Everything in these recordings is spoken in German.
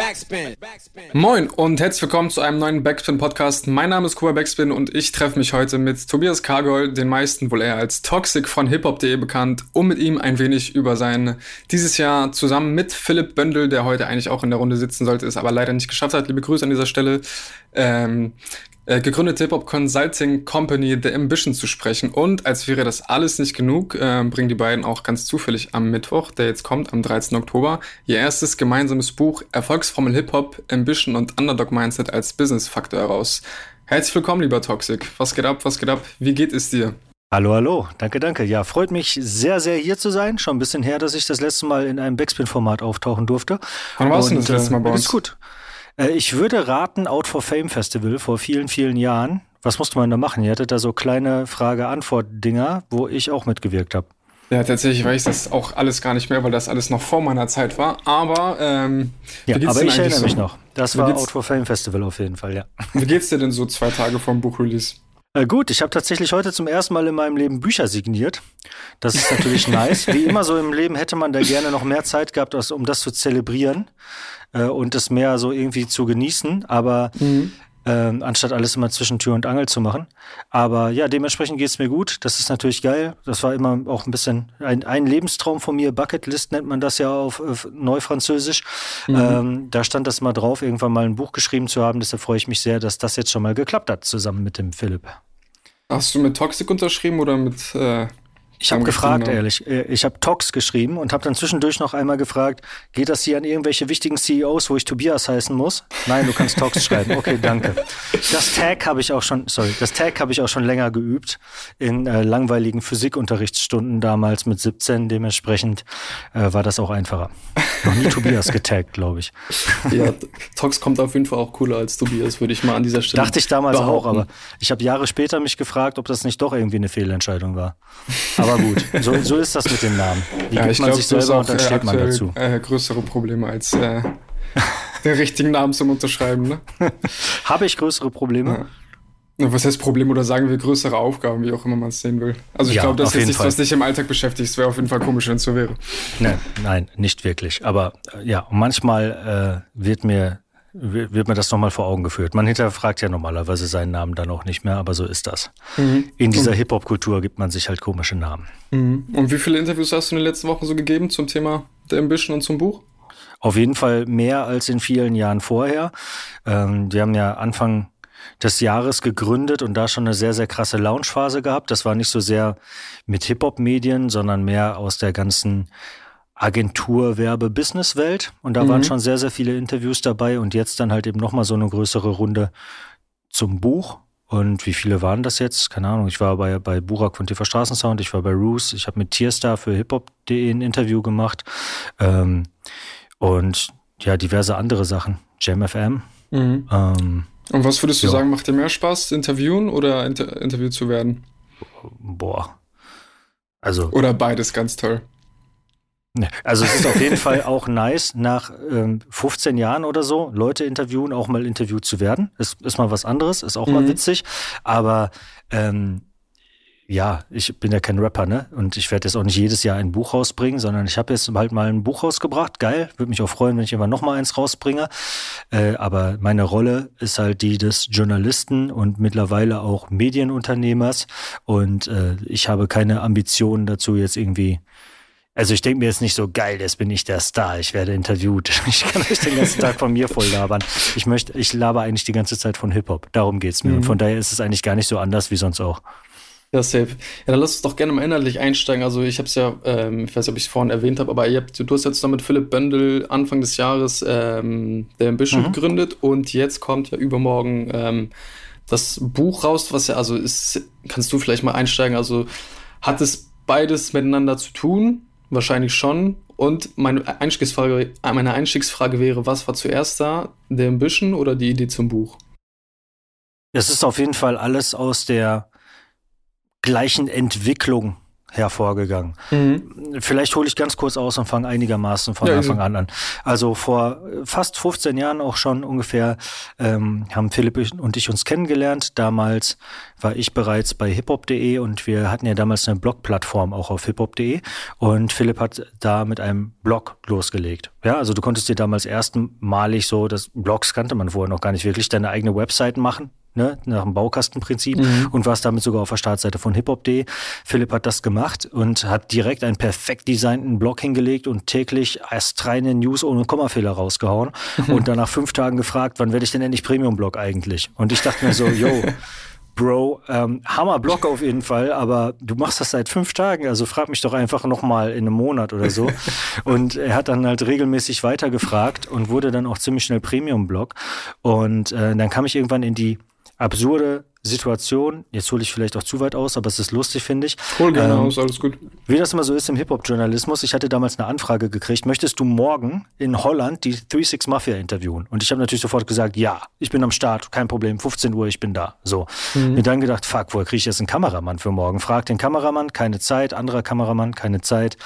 Backspin. Moin und herzlich willkommen zu einem neuen Backspin Podcast. Mein Name ist Kuba Backspin und ich treffe mich heute mit Tobias Kargol, den meisten wohl eher als Toxic von hiphop.de bekannt, um mit ihm ein wenig über sein dieses Jahr zusammen mit Philipp Böndel, der heute eigentlich auch in der Runde sitzen sollte, es aber leider nicht geschafft hat. Liebe Grüße an dieser Stelle. Ähm, äh, gegründete Hip-Hop Consulting Company The Ambition zu sprechen. Und als wäre das alles nicht genug, äh, bringen die beiden auch ganz zufällig am Mittwoch, der jetzt kommt, am 13. Oktober, ihr erstes gemeinsames Buch Erfolgsformel Hip-Hop, Ambition und Underdog Mindset als Business-Faktor heraus. Herzlich willkommen, lieber Toxic. Was geht ab, was geht ab? Wie geht es dir? Hallo, hallo. Danke, danke. Ja, freut mich sehr, sehr hier zu sein. Schon ein bisschen her, dass ich das letzte Mal in einem Backspin-Format auftauchen durfte. Wann warst du das letzte Mal bei uns? Ist gut. Äh, ich würde raten, Out for Fame Festival vor vielen, vielen Jahren. Was musste man da machen? Ihr hattet da so kleine Frage-Antwort-Dinger, wo ich auch mitgewirkt habe. Ja, tatsächlich weiß ich das auch alles gar nicht mehr, weil das alles noch vor meiner Zeit war. Aber ähm, ja, aber ich erinnere so? mich noch. Das war Out for Fame Festival auf jeden Fall, ja. Wie geht's dir denn so zwei Tage vom Buchrelease? Äh, gut, ich habe tatsächlich heute zum ersten Mal in meinem Leben Bücher signiert. Das ist natürlich nice. Wie immer so im Leben hätte man da gerne noch mehr Zeit gehabt, um das zu zelebrieren äh, und das mehr so irgendwie zu genießen, aber mhm. Ähm, anstatt alles immer zwischen Tür und Angel zu machen. Aber ja, dementsprechend geht's mir gut. Das ist natürlich geil. Das war immer auch ein bisschen ein, ein Lebenstraum von mir. Bucketlist nennt man das ja auf, auf Neufranzösisch. Mhm. Ähm, da stand das mal drauf, irgendwann mal ein Buch geschrieben zu haben. Deshalb freue ich mich sehr, dass das jetzt schon mal geklappt hat, zusammen mit dem Philipp. Hast du mit Toxic unterschrieben oder mit äh, ich habe gefragt, genau. ehrlich. Äh, ich habe Tox geschrieben und habe dann zwischendurch noch einmal gefragt, geht das hier an irgendwelche wichtigen CEOs, wo ich Tobias heißen muss? Nein, du kannst Tox schreiben. Okay, danke. Das Tag habe ich auch schon, sorry, das Tag habe ich auch schon länger geübt in äh, langweiligen Physikunterrichtsstunden damals mit 17. Dementsprechend äh, war das auch einfacher. Noch nie Tobias getaggt, glaube ich. Ja, Tox kommt auf jeden Fall auch cooler als Tobias, würde ich mal an dieser Stelle. Dachte ich damals behaupten. auch, aber ich habe Jahre später mich gefragt, ob das nicht doch irgendwie eine Fehlentscheidung war. Aber gut, so, so ist das mit den Namen. Die ja, gibt man glaub, sich selber und dann äh, steht man dazu. Äh, größere Probleme als äh, den richtigen Namen zum Unterschreiben. Ne? Habe ich größere Probleme? Ja. Was heißt Problem oder sagen wir größere Aufgaben, wie auch immer man es sehen will? Also ich ja, glaube, das ist jetzt nichts, was dich im Alltag beschäftigt. Es wäre auf jeden Fall komisch, wenn es so wäre. Nein, nein, nicht wirklich. Aber äh, ja, manchmal äh, wird mir wird mir das nochmal vor Augen geführt. Man hinterfragt ja normalerweise seinen Namen dann auch nicht mehr, aber so ist das. Mhm. In dieser Hip-Hop-Kultur gibt man sich halt komische Namen. Mhm. Und wie viele Interviews hast du in den letzten Wochen so gegeben zum Thema der Ambition und zum Buch? Auf jeden Fall mehr als in vielen Jahren vorher. Ähm, wir haben ja Anfang des Jahres gegründet und da schon eine sehr, sehr krasse Launchphase gehabt. Das war nicht so sehr mit Hip-Hop-Medien, sondern mehr aus der ganzen Agentur, Werbe, Business-Welt. Und da mhm. waren schon sehr, sehr viele Interviews dabei und jetzt dann halt eben nochmal so eine größere Runde zum Buch. Und wie viele waren das jetzt? Keine Ahnung. Ich war bei, bei Burak von TV Straßensound, ich war bei Roos, ich habe mit Tierstar für hiphop.de ein Interview gemacht. Ähm, und ja, diverse andere Sachen. JamFM. Mhm. Ähm, und was würdest du ja. sagen, macht dir mehr Spaß, interviewen oder inter interviewt zu werden? Boah. Also. Oder beides ganz toll. Also es ist auf jeden Fall auch nice, nach ähm, 15 Jahren oder so Leute interviewen, auch mal interviewt zu werden. Ist, ist mal was anderes, ist auch mhm. mal witzig. Aber ähm, ja, ich bin ja kein Rapper, ne? Und ich werde jetzt auch nicht jedes Jahr ein Buch rausbringen, sondern ich habe jetzt halt mal ein Buch rausgebracht. Geil, würde mich auch freuen, wenn ich immer noch mal eins rausbringe. Äh, aber meine Rolle ist halt die des Journalisten und mittlerweile auch Medienunternehmers. Und äh, ich habe keine Ambitionen dazu, jetzt irgendwie also ich denke mir jetzt nicht so geil, jetzt bin ich der Star, ich werde interviewt. Ich kann euch den ganzen Tag von mir voll labern. Ich möchte, ich laber eigentlich die ganze Zeit von Hip-Hop. Darum geht's mir. Mhm. Und von daher ist es eigentlich gar nicht so anders wie sonst auch. Ja, safe. Ja, dann lass uns doch gerne mal inhaltlich einsteigen. Also ich habe es ja, ähm, ich weiß nicht, ob ich es vorhin erwähnt habe, aber ihr habt, du hast jetzt noch mit Philipp Böndel Anfang des Jahres ähm, der Ambition mhm. gegründet und jetzt kommt ja übermorgen ähm, das Buch raus, was ja, also ist, kannst du vielleicht mal einsteigen, also hat es beides miteinander zu tun? Wahrscheinlich schon. Und meine Einstiegsfrage, meine Einstiegsfrage wäre, was war zuerst da? Der Ambition oder die Idee zum Buch? Es ist auf jeden Fall alles aus der gleichen Entwicklung hervorgegangen. Mhm. Vielleicht hole ich ganz kurz aus und fange einigermaßen von ja, Anfang an an. Also vor fast 15 Jahren auch schon ungefähr ähm, haben Philipp und ich uns kennengelernt. Damals war ich bereits bei hiphop.de und wir hatten ja damals eine Blogplattform auch auf hiphop.de und Philipp hat da mit einem Blog losgelegt. Ja, also du konntest dir damals erstmalig so, das Blogs kannte man vorher noch gar nicht wirklich, deine eigene Website machen ne, nach dem Baukastenprinzip mhm. und warst damit sogar auf der Startseite von hiphop.de. Philipp hat das gemacht und hat direkt einen perfekt designten Blog hingelegt und täglich erst reine News ohne Kommafehler rausgehauen mhm. und dann nach fünf Tagen gefragt, wann werde ich denn endlich Premium-Blog eigentlich? Und ich dachte mir so, yo, Bro, ähm, Hammer-Blog auf jeden Fall, aber du machst das seit fünf Tagen, also frag mich doch einfach nochmal in einem Monat oder so. und er hat dann halt regelmäßig weitergefragt und wurde dann auch ziemlich schnell Premium-Blog. Und äh, dann kam ich irgendwann in die absurde Situation. Jetzt hole ich vielleicht auch zu weit aus, aber es ist lustig, finde ich. Hol gerne ähm, aus, alles gut. Wie das immer so ist im Hip-Hop-Journalismus, ich hatte damals eine Anfrage gekriegt, möchtest du morgen in Holland die 3-6 Mafia interviewen? Und ich habe natürlich sofort gesagt, ja, ich bin am Start, kein Problem, 15 Uhr, ich bin da. So. Mhm. Mir dann gedacht, fuck, woher kriege ich jetzt einen Kameramann für morgen? Frag den Kameramann, keine Zeit, anderer Kameramann, keine Zeit.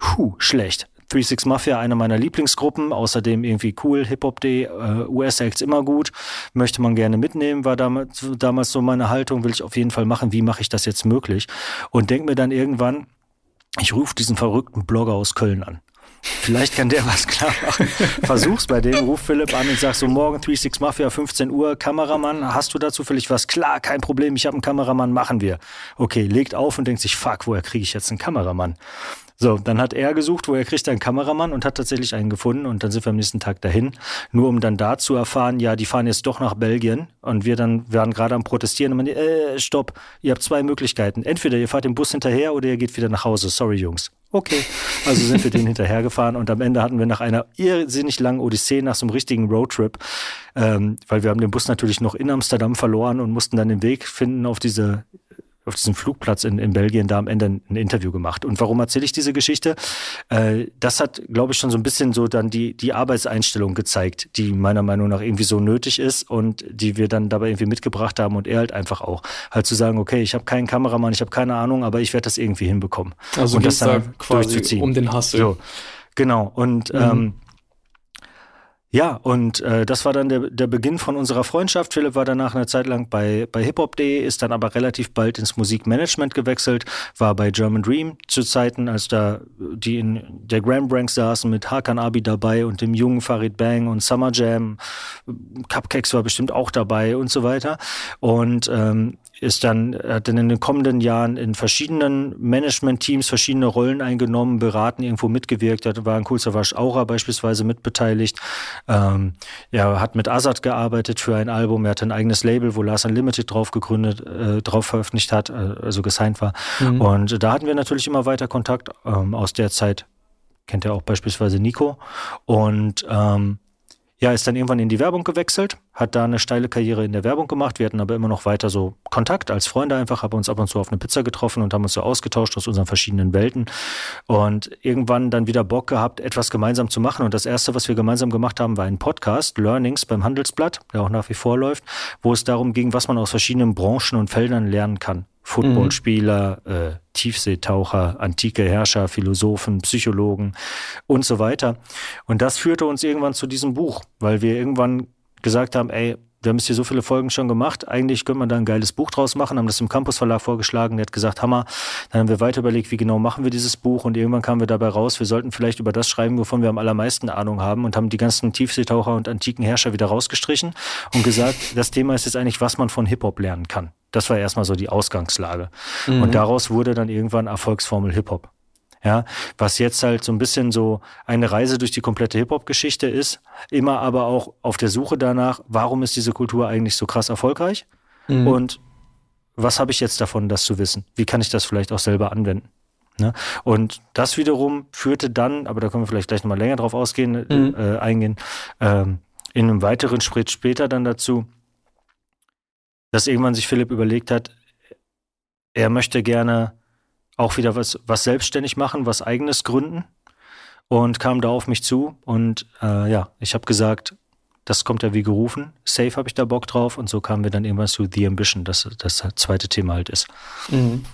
Puh, schlecht. 36 Mafia, eine meiner Lieblingsgruppen, außerdem irgendwie cool, Hip-Hop-Day, äh, US-Acts immer gut, möchte man gerne mitnehmen, war damals, damals so meine Haltung, will ich auf jeden Fall machen, wie mache ich das jetzt möglich? Und denk mir dann irgendwann, ich rufe diesen verrückten Blogger aus Köln an. Vielleicht kann der was klar machen. Versuch's bei dem, ruf Philipp an und sag so, morgen 36 Mafia, 15 Uhr, Kameramann, hast du dazu vielleicht was? Klar, kein Problem, ich habe einen Kameramann, machen wir. Okay, legt auf und denkt sich, fuck, woher kriege ich jetzt einen Kameramann? So, dann hat er gesucht, wo er kriegt einen Kameramann und hat tatsächlich einen gefunden und dann sind wir am nächsten Tag dahin, nur um dann da zu erfahren, ja, die fahren jetzt doch nach Belgien und wir dann waren gerade am protestieren und man, äh, stopp, ihr habt zwei Möglichkeiten. Entweder ihr fahrt den Bus hinterher oder ihr geht wieder nach Hause. Sorry, Jungs. Okay. Also sind wir den hinterhergefahren und am Ende hatten wir nach einer irrsinnig langen Odyssee, nach so einem richtigen Roadtrip, ähm, weil wir haben den Bus natürlich noch in Amsterdam verloren und mussten dann den Weg finden auf diese auf diesem Flugplatz in, in Belgien da am Ende ein Interview gemacht. Und warum erzähle ich diese Geschichte? Äh, das hat, glaube ich, schon so ein bisschen so dann die, die Arbeitseinstellung gezeigt, die meiner Meinung nach irgendwie so nötig ist und die wir dann dabei irgendwie mitgebracht haben und er halt einfach auch. Halt zu sagen, okay, ich habe keinen Kameramann, ich habe keine Ahnung, aber ich werde das irgendwie hinbekommen. Also und das dann da quasi um den Hassel. So, genau. Und mhm. ähm, ja, und äh, das war dann der, der Beginn von unserer Freundschaft. Philipp war danach eine Zeit lang bei, bei hiphop.de, ist dann aber relativ bald ins Musikmanagement gewechselt, war bei German Dream zu Zeiten, als da die in der Grand Ranks saßen mit Hakan Abi dabei und dem jungen Farid Bang und Summer Jam. Cupcakes war bestimmt auch dabei und so weiter. Und ähm, ist dann, hat dann in den kommenden Jahren in verschiedenen Management-Teams verschiedene Rollen eingenommen, beraten, irgendwo mitgewirkt, da war ein Kulzerwasch Aura beispielsweise mitbeteiligt. Ähm, ja, hat mit Azad gearbeitet für ein Album, er hat ein eigenes Label, wo Lars Unlimited drauf gegründet, äh, drauf veröffentlicht hat, äh, also gesigned war. Mhm. Und da hatten wir natürlich immer weiter Kontakt ähm, aus der Zeit. Kennt ihr auch beispielsweise Nico. Und ähm, ja, ist dann irgendwann in die Werbung gewechselt, hat da eine steile Karriere in der Werbung gemacht. Wir hatten aber immer noch weiter so Kontakt als Freunde einfach, haben uns ab und zu auf eine Pizza getroffen und haben uns so ausgetauscht aus unseren verschiedenen Welten und irgendwann dann wieder Bock gehabt, etwas gemeinsam zu machen. Und das erste, was wir gemeinsam gemacht haben, war ein Podcast, Learnings beim Handelsblatt, der auch nach wie vor läuft, wo es darum ging, was man aus verschiedenen Branchen und Feldern lernen kann. Footballspieler, mhm. äh, Tiefseetaucher, antike Herrscher, Philosophen, Psychologen und so weiter. Und das führte uns irgendwann zu diesem Buch, weil wir irgendwann gesagt haben, ey, wir haben jetzt hier so viele Folgen schon gemacht. Eigentlich könnte man da ein geiles Buch draus machen, haben das im Campus Verlag vorgeschlagen. Der hat gesagt, Hammer. Dann haben wir weiter überlegt, wie genau machen wir dieses Buch und irgendwann kamen wir dabei raus, wir sollten vielleicht über das schreiben, wovon wir am allermeisten Ahnung haben und haben die ganzen Tiefseetaucher und antiken Herrscher wieder rausgestrichen und gesagt, das Thema ist jetzt eigentlich, was man von Hip-Hop lernen kann. Das war erstmal so die Ausgangslage. Mhm. Und daraus wurde dann irgendwann Erfolgsformel Hip-Hop. Ja, was jetzt halt so ein bisschen so eine Reise durch die komplette Hip-Hop-Geschichte ist, immer aber auch auf der Suche danach, warum ist diese Kultur eigentlich so krass erfolgreich? Mhm. Und was habe ich jetzt davon, das zu wissen? Wie kann ich das vielleicht auch selber anwenden? Ne? Und das wiederum führte dann, aber da können wir vielleicht gleich nochmal länger drauf ausgehen, mhm. äh, eingehen, ähm, in einem weiteren Schritt später dann dazu, dass irgendwann sich Philipp überlegt hat, er möchte gerne auch wieder was, was selbstständig machen, was eigenes gründen und kam da auf mich zu und äh, ja, ich habe gesagt, Das kommt ja wie gerufen. Safe habe ich da Bock drauf. Und so kamen wir dann irgendwann zu The Ambition, das das zweite Thema halt ist. Mhm.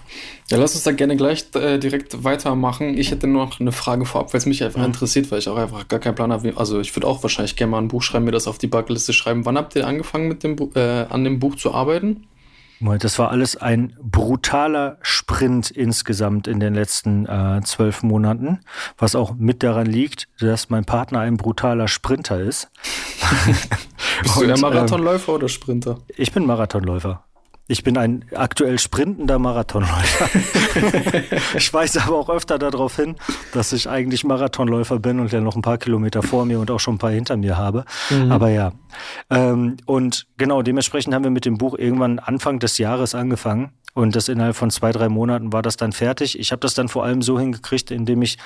Ja, lass uns da gerne gleich äh, direkt weitermachen. Ich hätte nur noch eine Frage vorab, weil es mich einfach mhm. interessiert, weil ich auch einfach gar keinen Plan habe. Also ich würde auch wahrscheinlich gerne mal ein Buch schreiben, mir das auf die Bucketliste schreiben. Wann habt ihr angefangen mit dem äh, an dem Buch zu arbeiten? Das war alles ein brutaler Sprint insgesamt in den letzten äh, zwölf Monaten, was auch mit daran liegt, dass mein Partner ein brutaler Sprinter ist. Bist du eher Marathonläufer äh, oder Sprinter? Ich bin Marathonläufer. Ich bin ein aktuell sprintender Marathonläufer. ich weise aber auch öfter darauf hin, dass ich eigentlich Marathonläufer bin und ja noch ein paar Kilometer vor mir und auch schon ein paar hinter mir habe. Mhm. Aber ja. Ähm, und genau, dementsprechend haben wir mit dem Buch irgendwann Anfang des Jahres angefangen. Und das innerhalb von zwei, drei Monaten war das dann fertig. Ich habe das dann vor allem so hingekriegt, indem ich,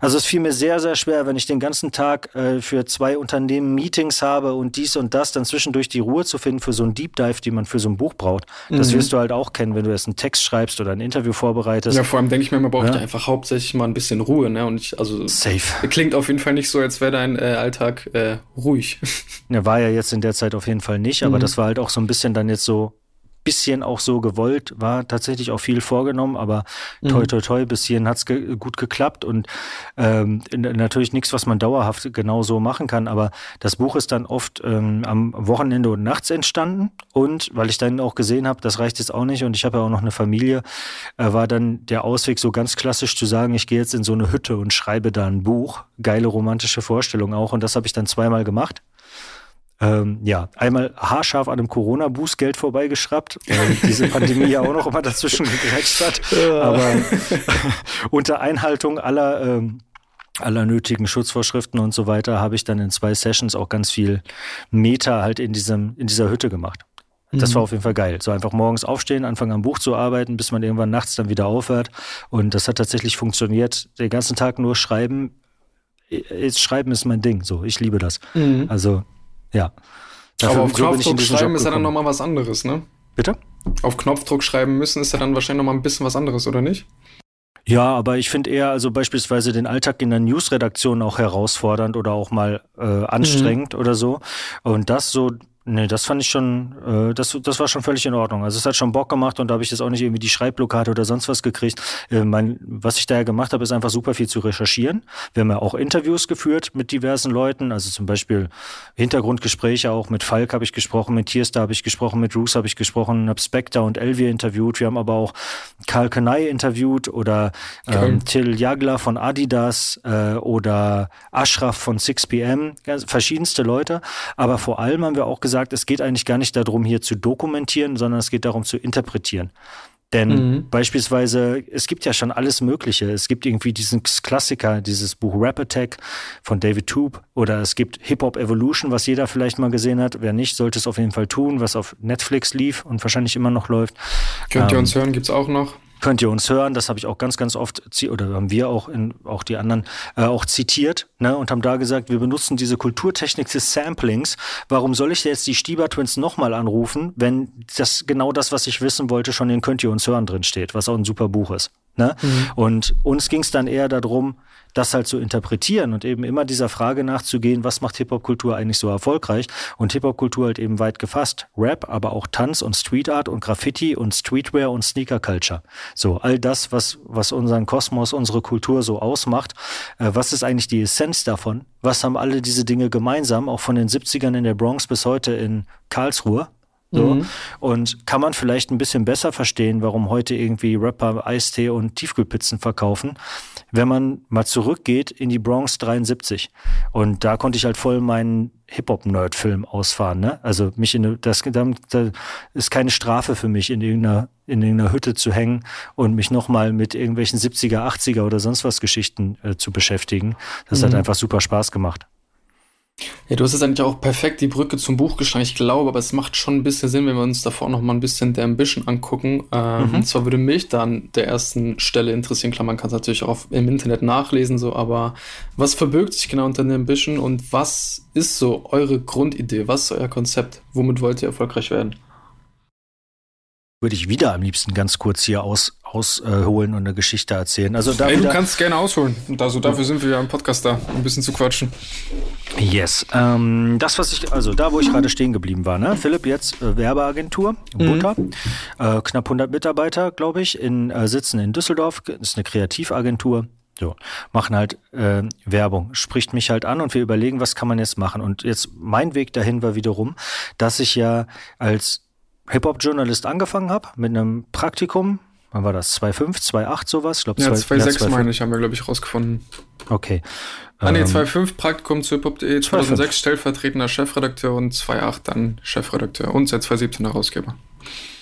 also es fiel mir sehr, sehr schwer, wenn ich den ganzen Tag äh, für zwei Unternehmen Meetings habe und dies und das, dann zwischendurch die Ruhe zu finden für so ein Deep Dive, die man für so ein Buch braucht. Das mhm. wirst du halt auch kennen, wenn du jetzt einen Text schreibst oder ein Interview vorbereitest. Ja, vor allem denke ich mir, man braucht ja? einfach hauptsächlich mal ein bisschen Ruhe, ne? Und ich, also Safe. Klingt auf jeden Fall nicht so, als wäre dein äh, Alltag äh, ruhig. Ja, war ja jetzt in der Zeit auf jeden Fall nicht, aber mhm. das war halt auch so ein bisschen dann jetzt so bisschen auch so gewollt, war tatsächlich auch viel vorgenommen, aber mhm. toi toi toi, bis hierhin hat's ge gut geklappt und ähm, natürlich nichts, was man dauerhaft genau so machen kann, aber das Buch ist dann oft ähm, am Wochenende und nachts entstanden und weil ich dann auch gesehen habe, das reicht jetzt auch nicht und ich habe ja auch noch eine Familie, äh, war dann der Ausweg so ganz klassisch zu sagen, ich gehe jetzt in so eine Hütte und schreibe da ein Buch, geile romantische Vorstellung auch und das habe ich dann zweimal gemacht ähm, ja, einmal haarscharf an einem Corona-Bußgeld vorbeigeschraubt, weil diese Pandemie ja auch noch immer dazwischen gegrätscht hat. Aber unter Einhaltung aller ähm, aller nötigen Schutzvorschriften und so weiter habe ich dann in zwei Sessions auch ganz viel Meta halt in diesem in dieser Hütte gemacht. Das mhm. war auf jeden Fall geil. So einfach morgens aufstehen, anfangen am Buch zu arbeiten, bis man irgendwann nachts dann wieder aufhört. Und das hat tatsächlich funktioniert. Den ganzen Tag nur schreiben. Jetzt schreiben ist mein Ding. So, ich liebe das. Mhm. Also ja. Dafür, Aber auf Knopfdruck schreiben ist ja dann nochmal was anderes, ne? Bitte? Auf Knopfdruck schreiben müssen ist ja dann wahrscheinlich nochmal ein bisschen was anderes, oder nicht? Ja, aber ich finde eher also beispielsweise den Alltag in der Newsredaktion auch herausfordernd oder auch mal äh, anstrengend mhm. oder so. Und das so Nee, das fand ich schon, äh, das, das war schon völlig in Ordnung. Also es hat schon Bock gemacht und da habe ich jetzt auch nicht irgendwie die Schreibblockade oder sonst was gekriegt. Äh, mein, was ich daher gemacht habe, ist einfach super viel zu recherchieren. Wir haben ja auch Interviews geführt mit diversen Leuten, also zum Beispiel Hintergrundgespräche auch mit Falk habe ich gesprochen, mit Tierstar habe ich gesprochen, mit Roos habe ich gesprochen, habe Spectre und Elvier interviewt. Wir haben aber auch Karl Kanai interviewt oder ähm, Till Jagler von Adidas äh, oder Ashraf von 6pm, verschiedenste Leute. Aber vor allem haben wir auch gesagt, gesagt, es geht eigentlich gar nicht darum, hier zu dokumentieren, sondern es geht darum zu interpretieren. Denn mhm. beispielsweise, es gibt ja schon alles Mögliche. Es gibt irgendwie diesen Klassiker, dieses Buch Rap Attack von David Toop oder es gibt Hip Hop Evolution, was jeder vielleicht mal gesehen hat. Wer nicht, sollte es auf jeden Fall tun, was auf Netflix lief und wahrscheinlich immer noch läuft. Könnt ihr ähm, uns hören, gibt's auch noch könnt ihr uns hören. Das habe ich auch ganz, ganz oft, oder haben wir auch, in, auch die anderen, äh, auch zitiert ne, und haben da gesagt, wir benutzen diese Kulturtechnik des Samplings. Warum soll ich jetzt die Stieber Twins nochmal anrufen, wenn das genau das, was ich wissen wollte, schon in Könnt ihr uns hören drin steht, was auch ein super Buch ist. Ne? Mhm. Und uns ging es dann eher darum, das halt zu interpretieren und eben immer dieser Frage nachzugehen, was macht Hip-Hop-Kultur eigentlich so erfolgreich? Und Hip-Hop-Kultur halt eben weit gefasst. Rap, aber auch Tanz und Street Art und Graffiti und Streetwear und Sneaker-Culture. So, all das, was, was unseren Kosmos, unsere Kultur so ausmacht. Äh, was ist eigentlich die Essenz davon? Was haben alle diese Dinge gemeinsam, auch von den 70ern in der Bronx bis heute in Karlsruhe? So. Mhm. Und kann man vielleicht ein bisschen besser verstehen, warum heute irgendwie Rapper Eistee und Tiefkühlpizzen verkaufen, wenn man mal zurückgeht in die Bronx 73. Und da konnte ich halt voll meinen Hip-Hop-Nerd-Film ausfahren. Ne? Also mich in das, das ist keine Strafe für mich, in irgendeiner, in irgendeiner Hütte zu hängen und mich nochmal mit irgendwelchen 70er, 80er oder sonst was Geschichten äh, zu beschäftigen. Das mhm. hat einfach super Spaß gemacht. Ja, du hast jetzt eigentlich auch perfekt die Brücke zum Buch geschlagen. Ich glaube, aber es macht schon ein bisschen Sinn, wenn wir uns davor noch mal ein bisschen der Ambition angucken. Ähm, mhm. Und zwar würde mich dann der ersten Stelle interessieren. Klar, man kann es natürlich auch im Internet nachlesen, so, aber was verbirgt sich genau unter der Ambition und was ist so eure Grundidee? Was ist euer Konzept? Womit wollt ihr erfolgreich werden? Würde ich wieder am liebsten ganz kurz hier aus, ausholen äh, und eine Geschichte erzählen. Also da Ey, du kannst gerne ausholen. Also dafür sind wir ja im Podcast da, ein bisschen zu quatschen. Yes. Ähm, das, was ich, also da, wo ich gerade stehen geblieben war, ne? Philipp, jetzt äh, Werbeagentur, Butter, mhm. äh, knapp 100 Mitarbeiter, glaube ich, in, äh, sitzen in Düsseldorf, ist eine Kreativagentur. So, machen halt äh, Werbung, spricht mich halt an und wir überlegen, was kann man jetzt machen. Und jetzt mein Weg dahin war wiederum, dass ich ja als Hip-Hop-Journalist angefangen habe mit einem Praktikum. Wann war das? 2,5, 2,8 sowas? Ich glaube, ja, 2,6 meine ich, haben wir, glaube ich, rausgefunden. Okay. Ah, nee, 2,5 ähm, Praktikum zu hiphop.de, 2006 stellvertretender Chefredakteur und 2,8 dann Chefredakteur und seit 2017 Herausgeber.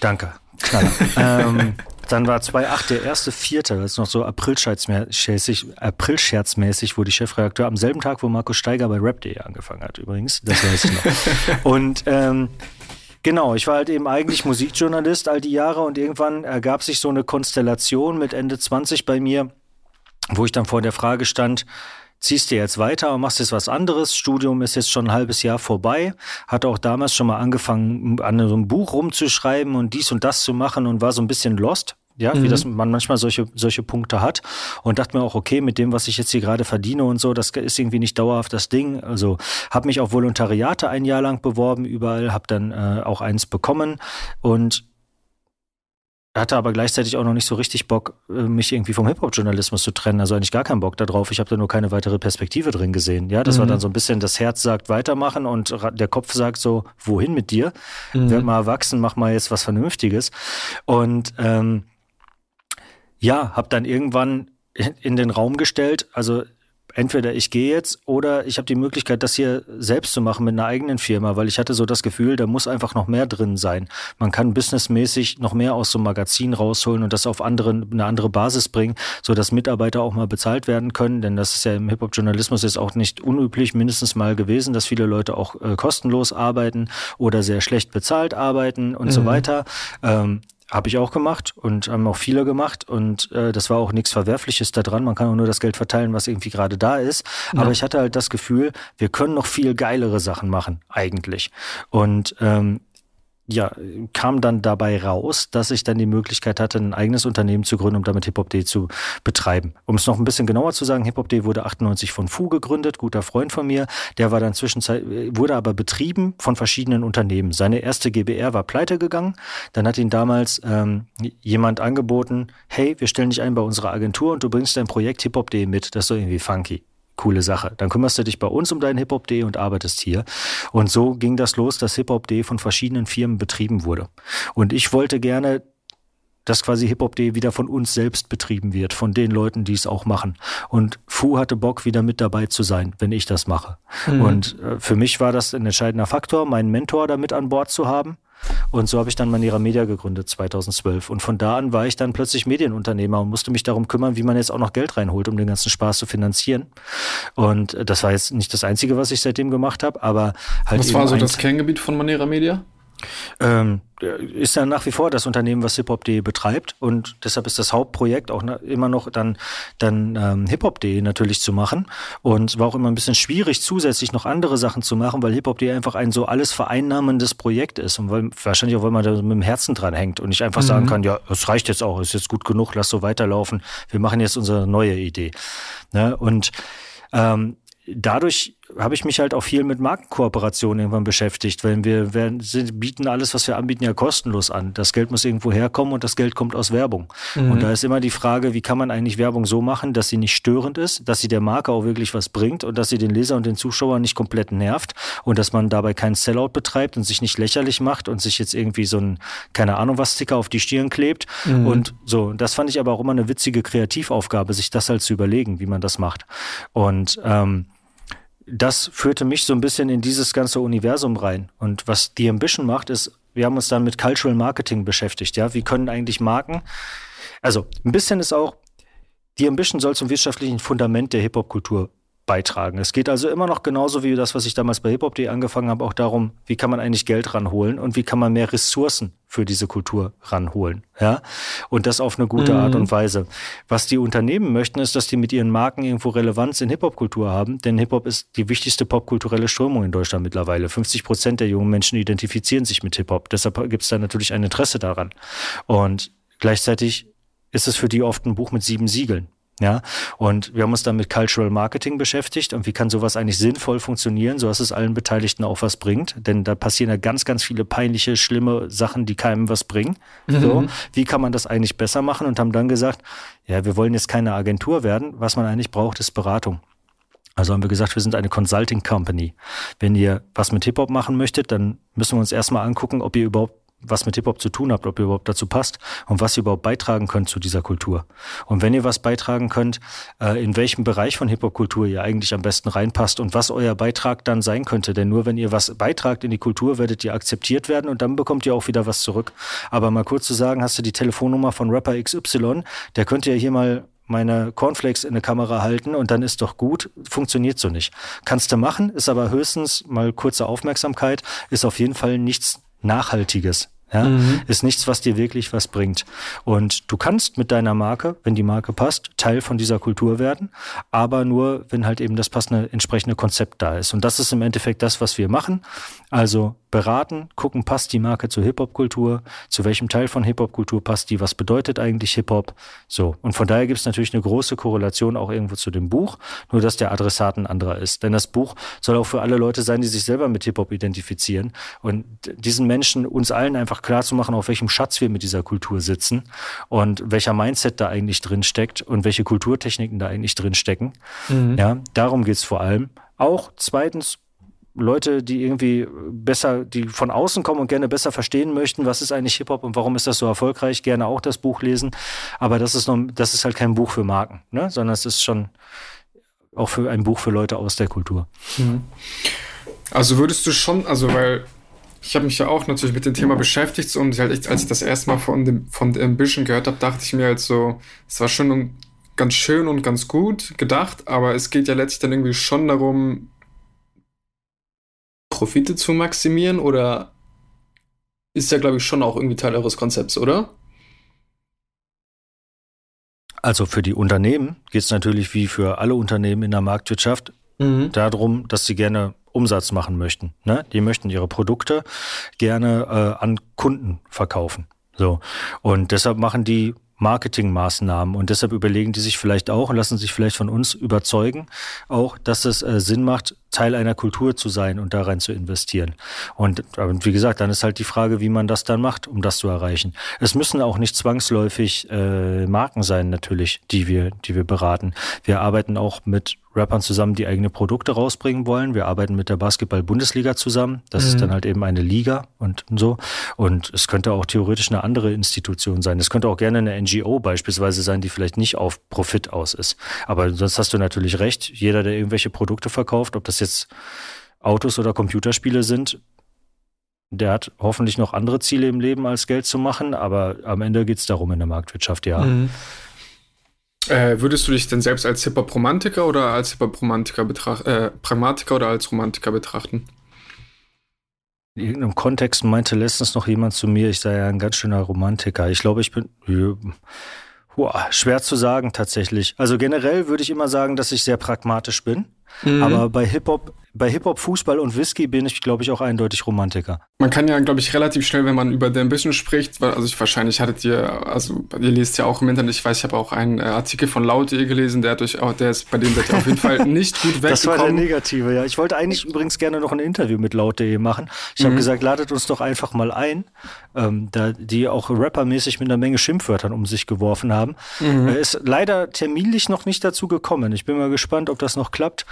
Danke. ähm, dann war 2,8 der erste Vierte, das ist noch so Aprilscherzmäßig, Aprilscherzmäßig, wo die Chefredakteur am selben Tag, wo Markus Steiger bei Rap.de angefangen hat, übrigens. Das weiß ich noch. und ähm, Genau, ich war halt eben eigentlich Musikjournalist all die Jahre und irgendwann ergab sich so eine Konstellation mit Ende 20 bei mir, wo ich dann vor der Frage stand, ziehst du jetzt weiter und machst jetzt was anderes. Studium ist jetzt schon ein halbes Jahr vorbei. Hatte auch damals schon mal angefangen, an so einem Buch rumzuschreiben und dies und das zu machen und war so ein bisschen lost ja, mhm. wie das man manchmal solche, solche Punkte hat und dachte mir auch, okay, mit dem, was ich jetzt hier gerade verdiene und so, das ist irgendwie nicht dauerhaft das Ding. Also habe mich auf Volontariate ein Jahr lang beworben, überall, habe dann äh, auch eins bekommen und hatte aber gleichzeitig auch noch nicht so richtig Bock, äh, mich irgendwie vom Hip-Hop-Journalismus zu trennen. Also eigentlich gar keinen Bock darauf. Ich habe da nur keine weitere Perspektive drin gesehen. Ja, das mhm. war dann so ein bisschen, das Herz sagt weitermachen und der Kopf sagt so, wohin mit dir? Mhm. Werd mal erwachsen, mach mal jetzt was Vernünftiges. Und ähm, ja, habe dann irgendwann in den Raum gestellt, also entweder ich gehe jetzt oder ich habe die Möglichkeit, das hier selbst zu machen mit einer eigenen Firma, weil ich hatte so das Gefühl, da muss einfach noch mehr drin sein. Man kann businessmäßig noch mehr aus so einem Magazin rausholen und das auf andere, eine andere Basis bringen, so dass Mitarbeiter auch mal bezahlt werden können, denn das ist ja im Hip-Hop-Journalismus jetzt auch nicht unüblich, mindestens mal gewesen, dass viele Leute auch äh, kostenlos arbeiten oder sehr schlecht bezahlt arbeiten und mhm. so weiter. Ähm, habe ich auch gemacht und haben auch viele gemacht und äh, das war auch nichts Verwerfliches daran. Man kann auch nur das Geld verteilen, was irgendwie gerade da ist. Ja. Aber ich hatte halt das Gefühl, wir können noch viel geilere Sachen machen, eigentlich. Und ähm, ja, kam dann dabei raus, dass ich dann die Möglichkeit hatte, ein eigenes Unternehmen zu gründen, um damit HipHop.de zu betreiben. Um es noch ein bisschen genauer zu sagen, HipHop.de wurde 98 von Fu gegründet, guter Freund von mir. Der war dann zwischenzeit, wurde aber betrieben von verschiedenen Unternehmen. Seine erste GBR war pleite gegangen. Dann hat ihn damals ähm, jemand angeboten, hey, wir stellen dich ein bei unserer Agentur und du bringst dein Projekt HipHop.de mit. Das ist so irgendwie funky coole Sache. Dann kümmerst du dich bei uns um dein Hip-Hop.de und arbeitest hier. Und so ging das los, dass Hip-Hop.de von verschiedenen Firmen betrieben wurde. Und ich wollte gerne dass quasi Hip-Hop.de wieder von uns selbst betrieben wird, von den Leuten, die es auch machen. Und Fu hatte Bock, wieder mit dabei zu sein, wenn ich das mache. Mhm. Und äh, für mich war das ein entscheidender Faktor, meinen Mentor da mit an Bord zu haben. Und so habe ich dann Manera Media gegründet 2012. Und von da an war ich dann plötzlich Medienunternehmer und musste mich darum kümmern, wie man jetzt auch noch Geld reinholt, um den ganzen Spaß zu finanzieren. Und das war jetzt nicht das Einzige, was ich seitdem gemacht habe, aber halt. Was war so das Kerngebiet von Manera Media? Ähm, ist ja nach wie vor das Unternehmen, was hiphop.de betreibt und deshalb ist das Hauptprojekt auch immer noch dann, dann ähm, hiphop.de natürlich zu machen und es war auch immer ein bisschen schwierig, zusätzlich noch andere Sachen zu machen, weil hiphop.de einfach ein so alles vereinnahmendes Projekt ist und weil, wahrscheinlich auch, weil man da mit dem Herzen dran hängt und nicht einfach mhm. sagen kann, ja, es reicht jetzt auch, ist jetzt gut genug, lass so weiterlaufen, wir machen jetzt unsere neue Idee. Ne? Und ähm, dadurch habe ich mich halt auch viel mit Markenkooperationen irgendwann beschäftigt, weil wir werden, bieten alles, was wir anbieten, ja kostenlos an. Das Geld muss irgendwo herkommen und das Geld kommt aus Werbung. Mhm. Und da ist immer die Frage, wie kann man eigentlich Werbung so machen, dass sie nicht störend ist, dass sie der Marke auch wirklich was bringt und dass sie den Leser und den Zuschauer nicht komplett nervt und dass man dabei keinen Sellout betreibt und sich nicht lächerlich macht und sich jetzt irgendwie so ein, keine Ahnung was, Sticker auf die Stirn klebt. Mhm. Und so, das fand ich aber auch immer eine witzige Kreativaufgabe, sich das halt zu überlegen, wie man das macht. Und ähm, das führte mich so ein bisschen in dieses ganze Universum rein. Und was die Ambition macht, ist, wir haben uns dann mit Cultural Marketing beschäftigt. Ja, wie können eigentlich Marken, also ein bisschen ist auch, die Ambition soll zum wirtschaftlichen Fundament der Hip-Hop-Kultur beitragen. Es geht also immer noch genauso wie das, was ich damals bei hiphop.de angefangen habe, auch darum, wie kann man eigentlich Geld ranholen und wie kann man mehr Ressourcen für diese Kultur ranholen. Ja? Und das auf eine gute mhm. Art und Weise. Was die Unternehmen möchten, ist, dass die mit ihren Marken irgendwo Relevanz in Hip-Hop-Kultur haben, denn Hip-Hop ist die wichtigste popkulturelle Strömung in Deutschland mittlerweile. 50 Prozent der jungen Menschen identifizieren sich mit Hip-Hop. Deshalb gibt es da natürlich ein Interesse daran. Und gleichzeitig ist es für die oft ein Buch mit sieben Siegeln. Ja, und wir haben uns dann mit Cultural Marketing beschäftigt und wie kann sowas eigentlich sinnvoll funktionieren, so dass es allen Beteiligten auch was bringt. Denn da passieren ja ganz, ganz viele peinliche, schlimme Sachen, die keinem was bringen. Mhm. So, wie kann man das eigentlich besser machen? Und haben dann gesagt, ja, wir wollen jetzt keine Agentur werden. Was man eigentlich braucht, ist Beratung. Also haben wir gesagt, wir sind eine Consulting Company. Wenn ihr was mit Hip-Hop machen möchtet, dann müssen wir uns erstmal angucken, ob ihr überhaupt was mit Hip-Hop zu tun habt, ob ihr überhaupt dazu passt und was ihr überhaupt beitragen könnt zu dieser Kultur. Und wenn ihr was beitragen könnt, äh, in welchem Bereich von Hip-Hop-Kultur ihr eigentlich am besten reinpasst und was euer Beitrag dann sein könnte. Denn nur wenn ihr was beitragt in die Kultur, werdet ihr akzeptiert werden und dann bekommt ihr auch wieder was zurück. Aber mal kurz zu sagen, hast du die Telefonnummer von Rapper XY, der könnte ja hier mal meine Cornflakes in eine Kamera halten und dann ist doch gut. Funktioniert so nicht. Kannst du machen, ist aber höchstens mal kurze Aufmerksamkeit, ist auf jeden Fall nichts Nachhaltiges. Ja, mhm. ist nichts, was dir wirklich was bringt. Und du kannst mit deiner Marke, wenn die Marke passt, Teil von dieser Kultur werden, aber nur, wenn halt eben das passende entsprechende Konzept da ist. Und das ist im Endeffekt das, was wir machen. Also beraten, gucken, passt die Marke zur Hip-Hop-Kultur, zu welchem Teil von Hip-Hop-Kultur passt die, was bedeutet eigentlich Hip-Hop. So. Und von daher gibt es natürlich eine große Korrelation auch irgendwo zu dem Buch, nur dass der Adressat ein anderer ist. Denn das Buch soll auch für alle Leute sein, die sich selber mit Hip-Hop identifizieren. Und diesen Menschen, uns allen einfach klar zu machen, auf welchem Schatz wir mit dieser Kultur sitzen und welcher Mindset da eigentlich drin steckt und welche Kulturtechniken da eigentlich drin stecken. Mhm. Ja, darum geht's vor allem. Auch zweitens Leute, die irgendwie besser, die von außen kommen und gerne besser verstehen möchten, was ist eigentlich Hip-Hop und warum ist das so erfolgreich, gerne auch das Buch lesen. Aber das ist noch, das ist halt kein Buch für Marken, ne? sondern es ist schon auch für ein Buch für Leute aus der Kultur. Mhm. Also würdest du schon, also weil ich habe mich ja auch natürlich mit dem Thema beschäftigt und halt echt, als ich das erste Mal von dem von der Ambition gehört habe, dachte ich mir halt so, es war schon ganz schön und ganz gut gedacht, aber es geht ja letztlich dann irgendwie schon darum, Profite zu maximieren oder ist ja, glaube ich, schon auch irgendwie Teil eures Konzepts, oder? Also für die Unternehmen geht es natürlich wie für alle Unternehmen in der Marktwirtschaft mhm. darum, dass sie gerne Umsatz machen möchten. Ne? Die möchten ihre Produkte gerne äh, an Kunden verkaufen. So. Und deshalb machen die Marketingmaßnahmen. Und deshalb überlegen die sich vielleicht auch und lassen sich vielleicht von uns überzeugen, auch, dass es äh, Sinn macht, Teil einer Kultur zu sein und da rein zu investieren. Und wie gesagt, dann ist halt die Frage, wie man das dann macht, um das zu erreichen. Es müssen auch nicht zwangsläufig äh, Marken sein, natürlich, die wir, die wir beraten. Wir arbeiten auch mit Rappern zusammen, die eigene Produkte rausbringen wollen. Wir arbeiten mit der Basketball-Bundesliga zusammen. Das mhm. ist dann halt eben eine Liga und so. Und es könnte auch theoretisch eine andere Institution sein. Es könnte auch gerne eine NGO beispielsweise sein, die vielleicht nicht auf Profit aus ist. Aber sonst hast du natürlich recht. Jeder, der irgendwelche Produkte verkauft, ob das jetzt Autos oder Computerspiele sind, der hat hoffentlich noch andere Ziele im Leben als Geld zu machen, aber am Ende geht es darum in der Marktwirtschaft, ja. Mhm. Äh, würdest du dich denn selbst als Hip-Hop-Romantiker oder als Hip-Hop-Romantiker betrachten, äh, Pragmatiker oder als Romantiker betrachten? In irgendeinem Kontext meinte letztens noch jemand zu mir, ich sei ja ein ganz schöner Romantiker. Ich glaube, ich bin uh, schwer zu sagen tatsächlich. Also generell würde ich immer sagen, dass ich sehr pragmatisch bin. Mhm. Aber bei Hip-Hop bei Hip-Hop, Fußball und Whisky bin ich, glaube ich, auch eindeutig Romantiker. Man kann ja, glaube ich, relativ schnell, wenn man über den Ambition spricht, weil, also ich, wahrscheinlich hattet ihr, also ihr lest ja auch im Internet, ich weiß, ich habe auch einen äh, Artikel von Laut.de gelesen, der hat euch auch, der ist bei dem seid ihr auf jeden Fall nicht gut weggekommen. Das war der Negative, ja. Ich wollte eigentlich übrigens gerne noch ein Interview mit Laut.de machen. Ich mhm. habe gesagt, ladet uns doch einfach mal ein, ähm, da die auch rappermäßig mit einer Menge Schimpfwörtern um sich geworfen haben. Mhm. Äh, ist leider terminlich noch nicht dazu gekommen. Ich bin mal gespannt, ob das noch klappt.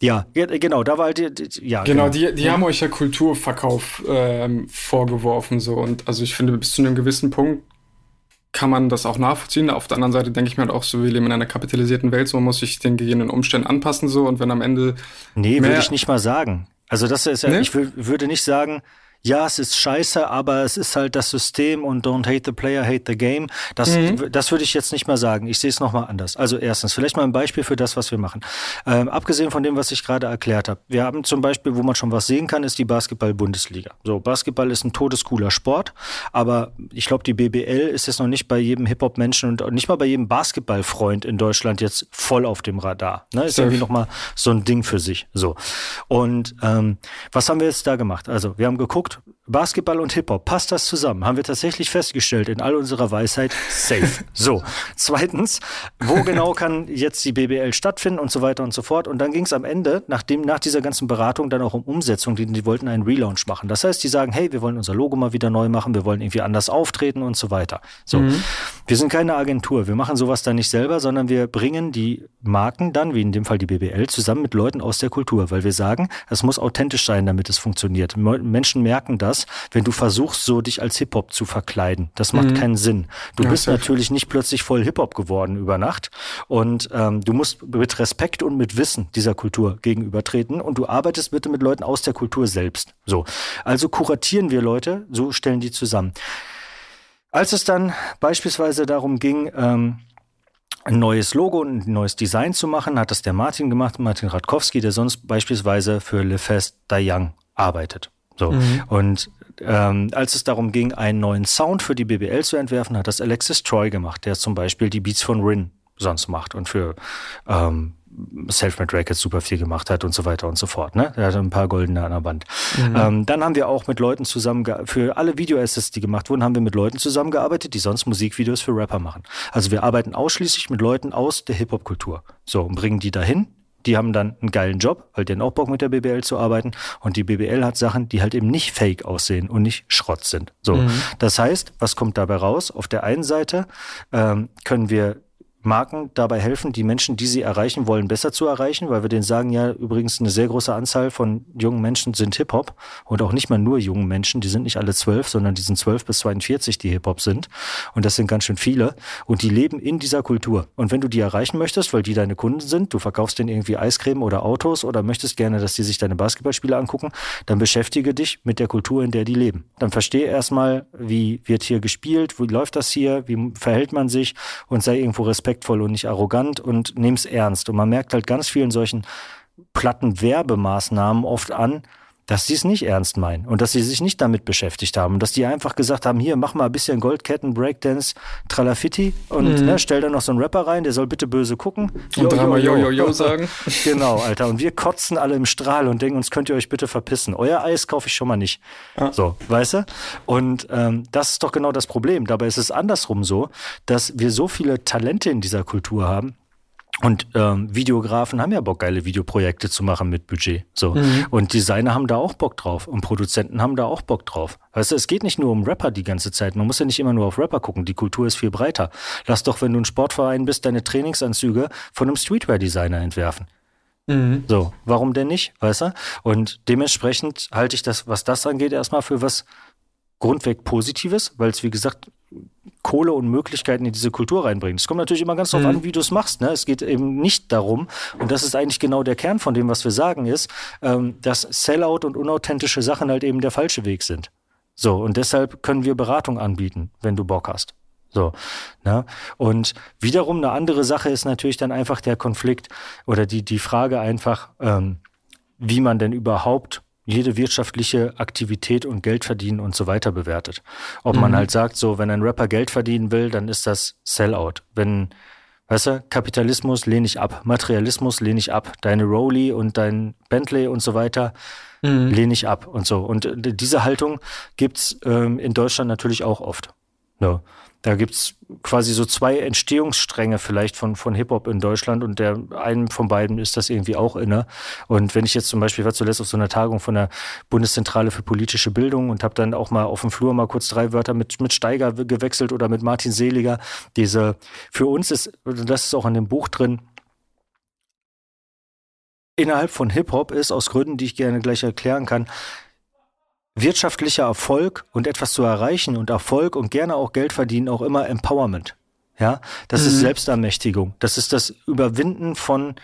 Ja, genau, da war halt, ja. Genau, genau. die, die ja. haben euch ja Kulturverkauf ähm, vorgeworfen, so. Und also ich finde, bis zu einem gewissen Punkt kann man das auch nachvollziehen. Auf der anderen Seite denke ich mir halt auch so, wir leben in einer kapitalisierten Welt, so man muss sich den gegebenen Umständen anpassen, so. Und wenn am Ende. Nee, würde ich nicht mal sagen. Also, das ist ja, nee? ich würde nicht sagen, ja, es ist scheiße, aber es ist halt das System und don't hate the player, hate the game. Das, mhm. das würde ich jetzt nicht mal sagen. Ich sehe es nochmal anders. Also erstens, vielleicht mal ein Beispiel für das, was wir machen. Ähm, abgesehen von dem, was ich gerade erklärt habe. Wir haben zum Beispiel, wo man schon was sehen kann, ist die Basketball-Bundesliga. So, Basketball ist ein todescooler Sport, aber ich glaube, die BBL ist jetzt noch nicht bei jedem Hip-Hop-Menschen und nicht mal bei jedem Basketball-Freund in Deutschland jetzt voll auf dem Radar. Ne? Ist Safe. irgendwie nochmal so ein Ding für sich. So. Und ähm, was haben wir jetzt da gemacht? Also, wir haben geguckt, Basketball und Hip-Hop, passt das zusammen? Haben wir tatsächlich festgestellt in all unserer Weisheit, safe. So, zweitens, wo genau kann jetzt die BBL stattfinden und so weiter und so fort. Und dann ging es am Ende, nachdem, nach dieser ganzen Beratung, dann auch um Umsetzung. Die, die wollten einen Relaunch machen. Das heißt, die sagen, hey, wir wollen unser Logo mal wieder neu machen, wir wollen irgendwie anders auftreten und so weiter. So, mhm. wir sind keine Agentur, wir machen sowas dann nicht selber, sondern wir bringen die Marken dann, wie in dem Fall die BBL, zusammen mit Leuten aus der Kultur, weil wir sagen, es muss authentisch sein, damit es funktioniert. Menschen merken das das, wenn du versuchst, so dich als Hip-Hop zu verkleiden. Das macht mhm. keinen Sinn. Du ja, bist natürlich nicht plötzlich voll Hip-Hop geworden über Nacht. Und ähm, du musst mit Respekt und mit Wissen dieser Kultur gegenübertreten. Und du arbeitest bitte mit Leuten aus der Kultur selbst. So. Also kuratieren wir Leute, so stellen die zusammen. Als es dann beispielsweise darum ging, ähm, ein neues Logo und ein neues Design zu machen, hat das der Martin gemacht, Martin Radkowski, der sonst beispielsweise für Le Fest Da Young arbeitet. So. Mhm. Und ähm, als es darum ging, einen neuen Sound für die BBL zu entwerfen, hat das Alexis Troy gemacht, der zum Beispiel die Beats von Rin sonst macht und für ähm, Selfmade Records super viel gemacht hat und so weiter und so fort. Ne? Er hat ein paar goldene an der Band. Mhm. Ähm, dann haben wir auch mit Leuten zusammen, für alle Video-Assets, die gemacht wurden, haben wir mit Leuten zusammengearbeitet, die sonst Musikvideos für Rapper machen. Also wir arbeiten ausschließlich mit Leuten aus der Hip-Hop-Kultur. So, und bringen die dahin, die haben dann einen geilen Job, weil die haben auch Bock mit der BBL zu arbeiten. Und die BBL hat Sachen, die halt eben nicht fake aussehen und nicht Schrott sind. So. Mhm. Das heißt, was kommt dabei raus? Auf der einen Seite ähm, können wir Marken dabei helfen, die Menschen, die sie erreichen wollen, besser zu erreichen, weil wir denen sagen, ja, übrigens eine sehr große Anzahl von jungen Menschen sind Hip-Hop und auch nicht mal nur jungen Menschen, die sind nicht alle zwölf, sondern die sind zwölf bis 42, die Hip-Hop sind. Und das sind ganz schön viele. Und die leben in dieser Kultur. Und wenn du die erreichen möchtest, weil die deine Kunden sind, du verkaufst denen irgendwie Eiscreme oder Autos oder möchtest gerne, dass die sich deine Basketballspiele angucken, dann beschäftige dich mit der Kultur, in der die leben. Dann verstehe erstmal, wie wird hier gespielt, wie läuft das hier, wie verhält man sich und sei irgendwo Respekt respektvoll und nicht arrogant und es ernst. Und man merkt halt ganz vielen solchen platten Werbemaßnahmen oft an, dass sie es nicht ernst meinen und dass sie sich nicht damit beschäftigt haben. Dass die einfach gesagt haben, hier, mach mal ein bisschen Goldketten, Breakdance, Tralafitti und mhm. ne, stell da noch so einen Rapper rein, der soll bitte böse gucken. Und dreimal yo, yo, yo sagen. genau, Alter. Und wir kotzen alle im Strahl und denken uns, könnt ihr euch bitte verpissen. Euer Eis kaufe ich schon mal nicht. Ja. So, weißt du? Und ähm, das ist doch genau das Problem. Dabei ist es andersrum so, dass wir so viele Talente in dieser Kultur haben, und ähm, Videografen haben ja Bock, geile Videoprojekte zu machen mit Budget. So. Mhm. Und Designer haben da auch Bock drauf. Und Produzenten haben da auch Bock drauf. Weißt du, es geht nicht nur um Rapper die ganze Zeit. Man muss ja nicht immer nur auf Rapper gucken. Die Kultur ist viel breiter. Lass doch, wenn du ein Sportverein bist, deine Trainingsanzüge von einem Streetwear-Designer entwerfen. Mhm. So, warum denn nicht, weißt du? Und dementsprechend halte ich das, was das angeht, erstmal für was grundweg Positives, weil es, wie gesagt, Kohle und Möglichkeiten in diese Kultur reinbringt. Es kommt natürlich immer ganz drauf mhm. an, wie du es machst. Ne? Es geht eben nicht darum, und das ist eigentlich genau der Kern von dem, was wir sagen, ist, ähm, dass Sellout und unauthentische Sachen halt eben der falsche Weg sind. So, und deshalb können wir Beratung anbieten, wenn du Bock hast. So, ne? Und wiederum eine andere Sache ist natürlich dann einfach der Konflikt oder die, die Frage einfach, ähm, wie man denn überhaupt jede wirtschaftliche Aktivität und Geld verdienen und so weiter bewertet. Ob mhm. man halt sagt, so, wenn ein Rapper Geld verdienen will, dann ist das Sellout. Wenn, weißt du, Kapitalismus lehne ich ab, Materialismus lehne ich ab, deine Rolli und dein Bentley und so weiter mhm. lehne ich ab und so. Und äh, diese Haltung gibt's ähm, in Deutschland natürlich auch oft. No. Da gibt's quasi so zwei Entstehungsstränge vielleicht von, von Hip-Hop in Deutschland und der einen von beiden ist das irgendwie auch inne. Und wenn ich jetzt zum Beispiel war zuletzt auf so einer Tagung von der Bundeszentrale für politische Bildung und habe dann auch mal auf dem Flur mal kurz drei Wörter mit, mit Steiger gewechselt oder mit Martin Seliger. Diese, für uns ist, das ist auch in dem Buch drin, innerhalb von Hip-Hop ist, aus Gründen, die ich gerne gleich erklären kann, wirtschaftlicher Erfolg und etwas zu erreichen und Erfolg und gerne auch Geld verdienen auch immer Empowerment. Ja, das mhm. ist Selbstermächtigung. Das ist das Überwinden von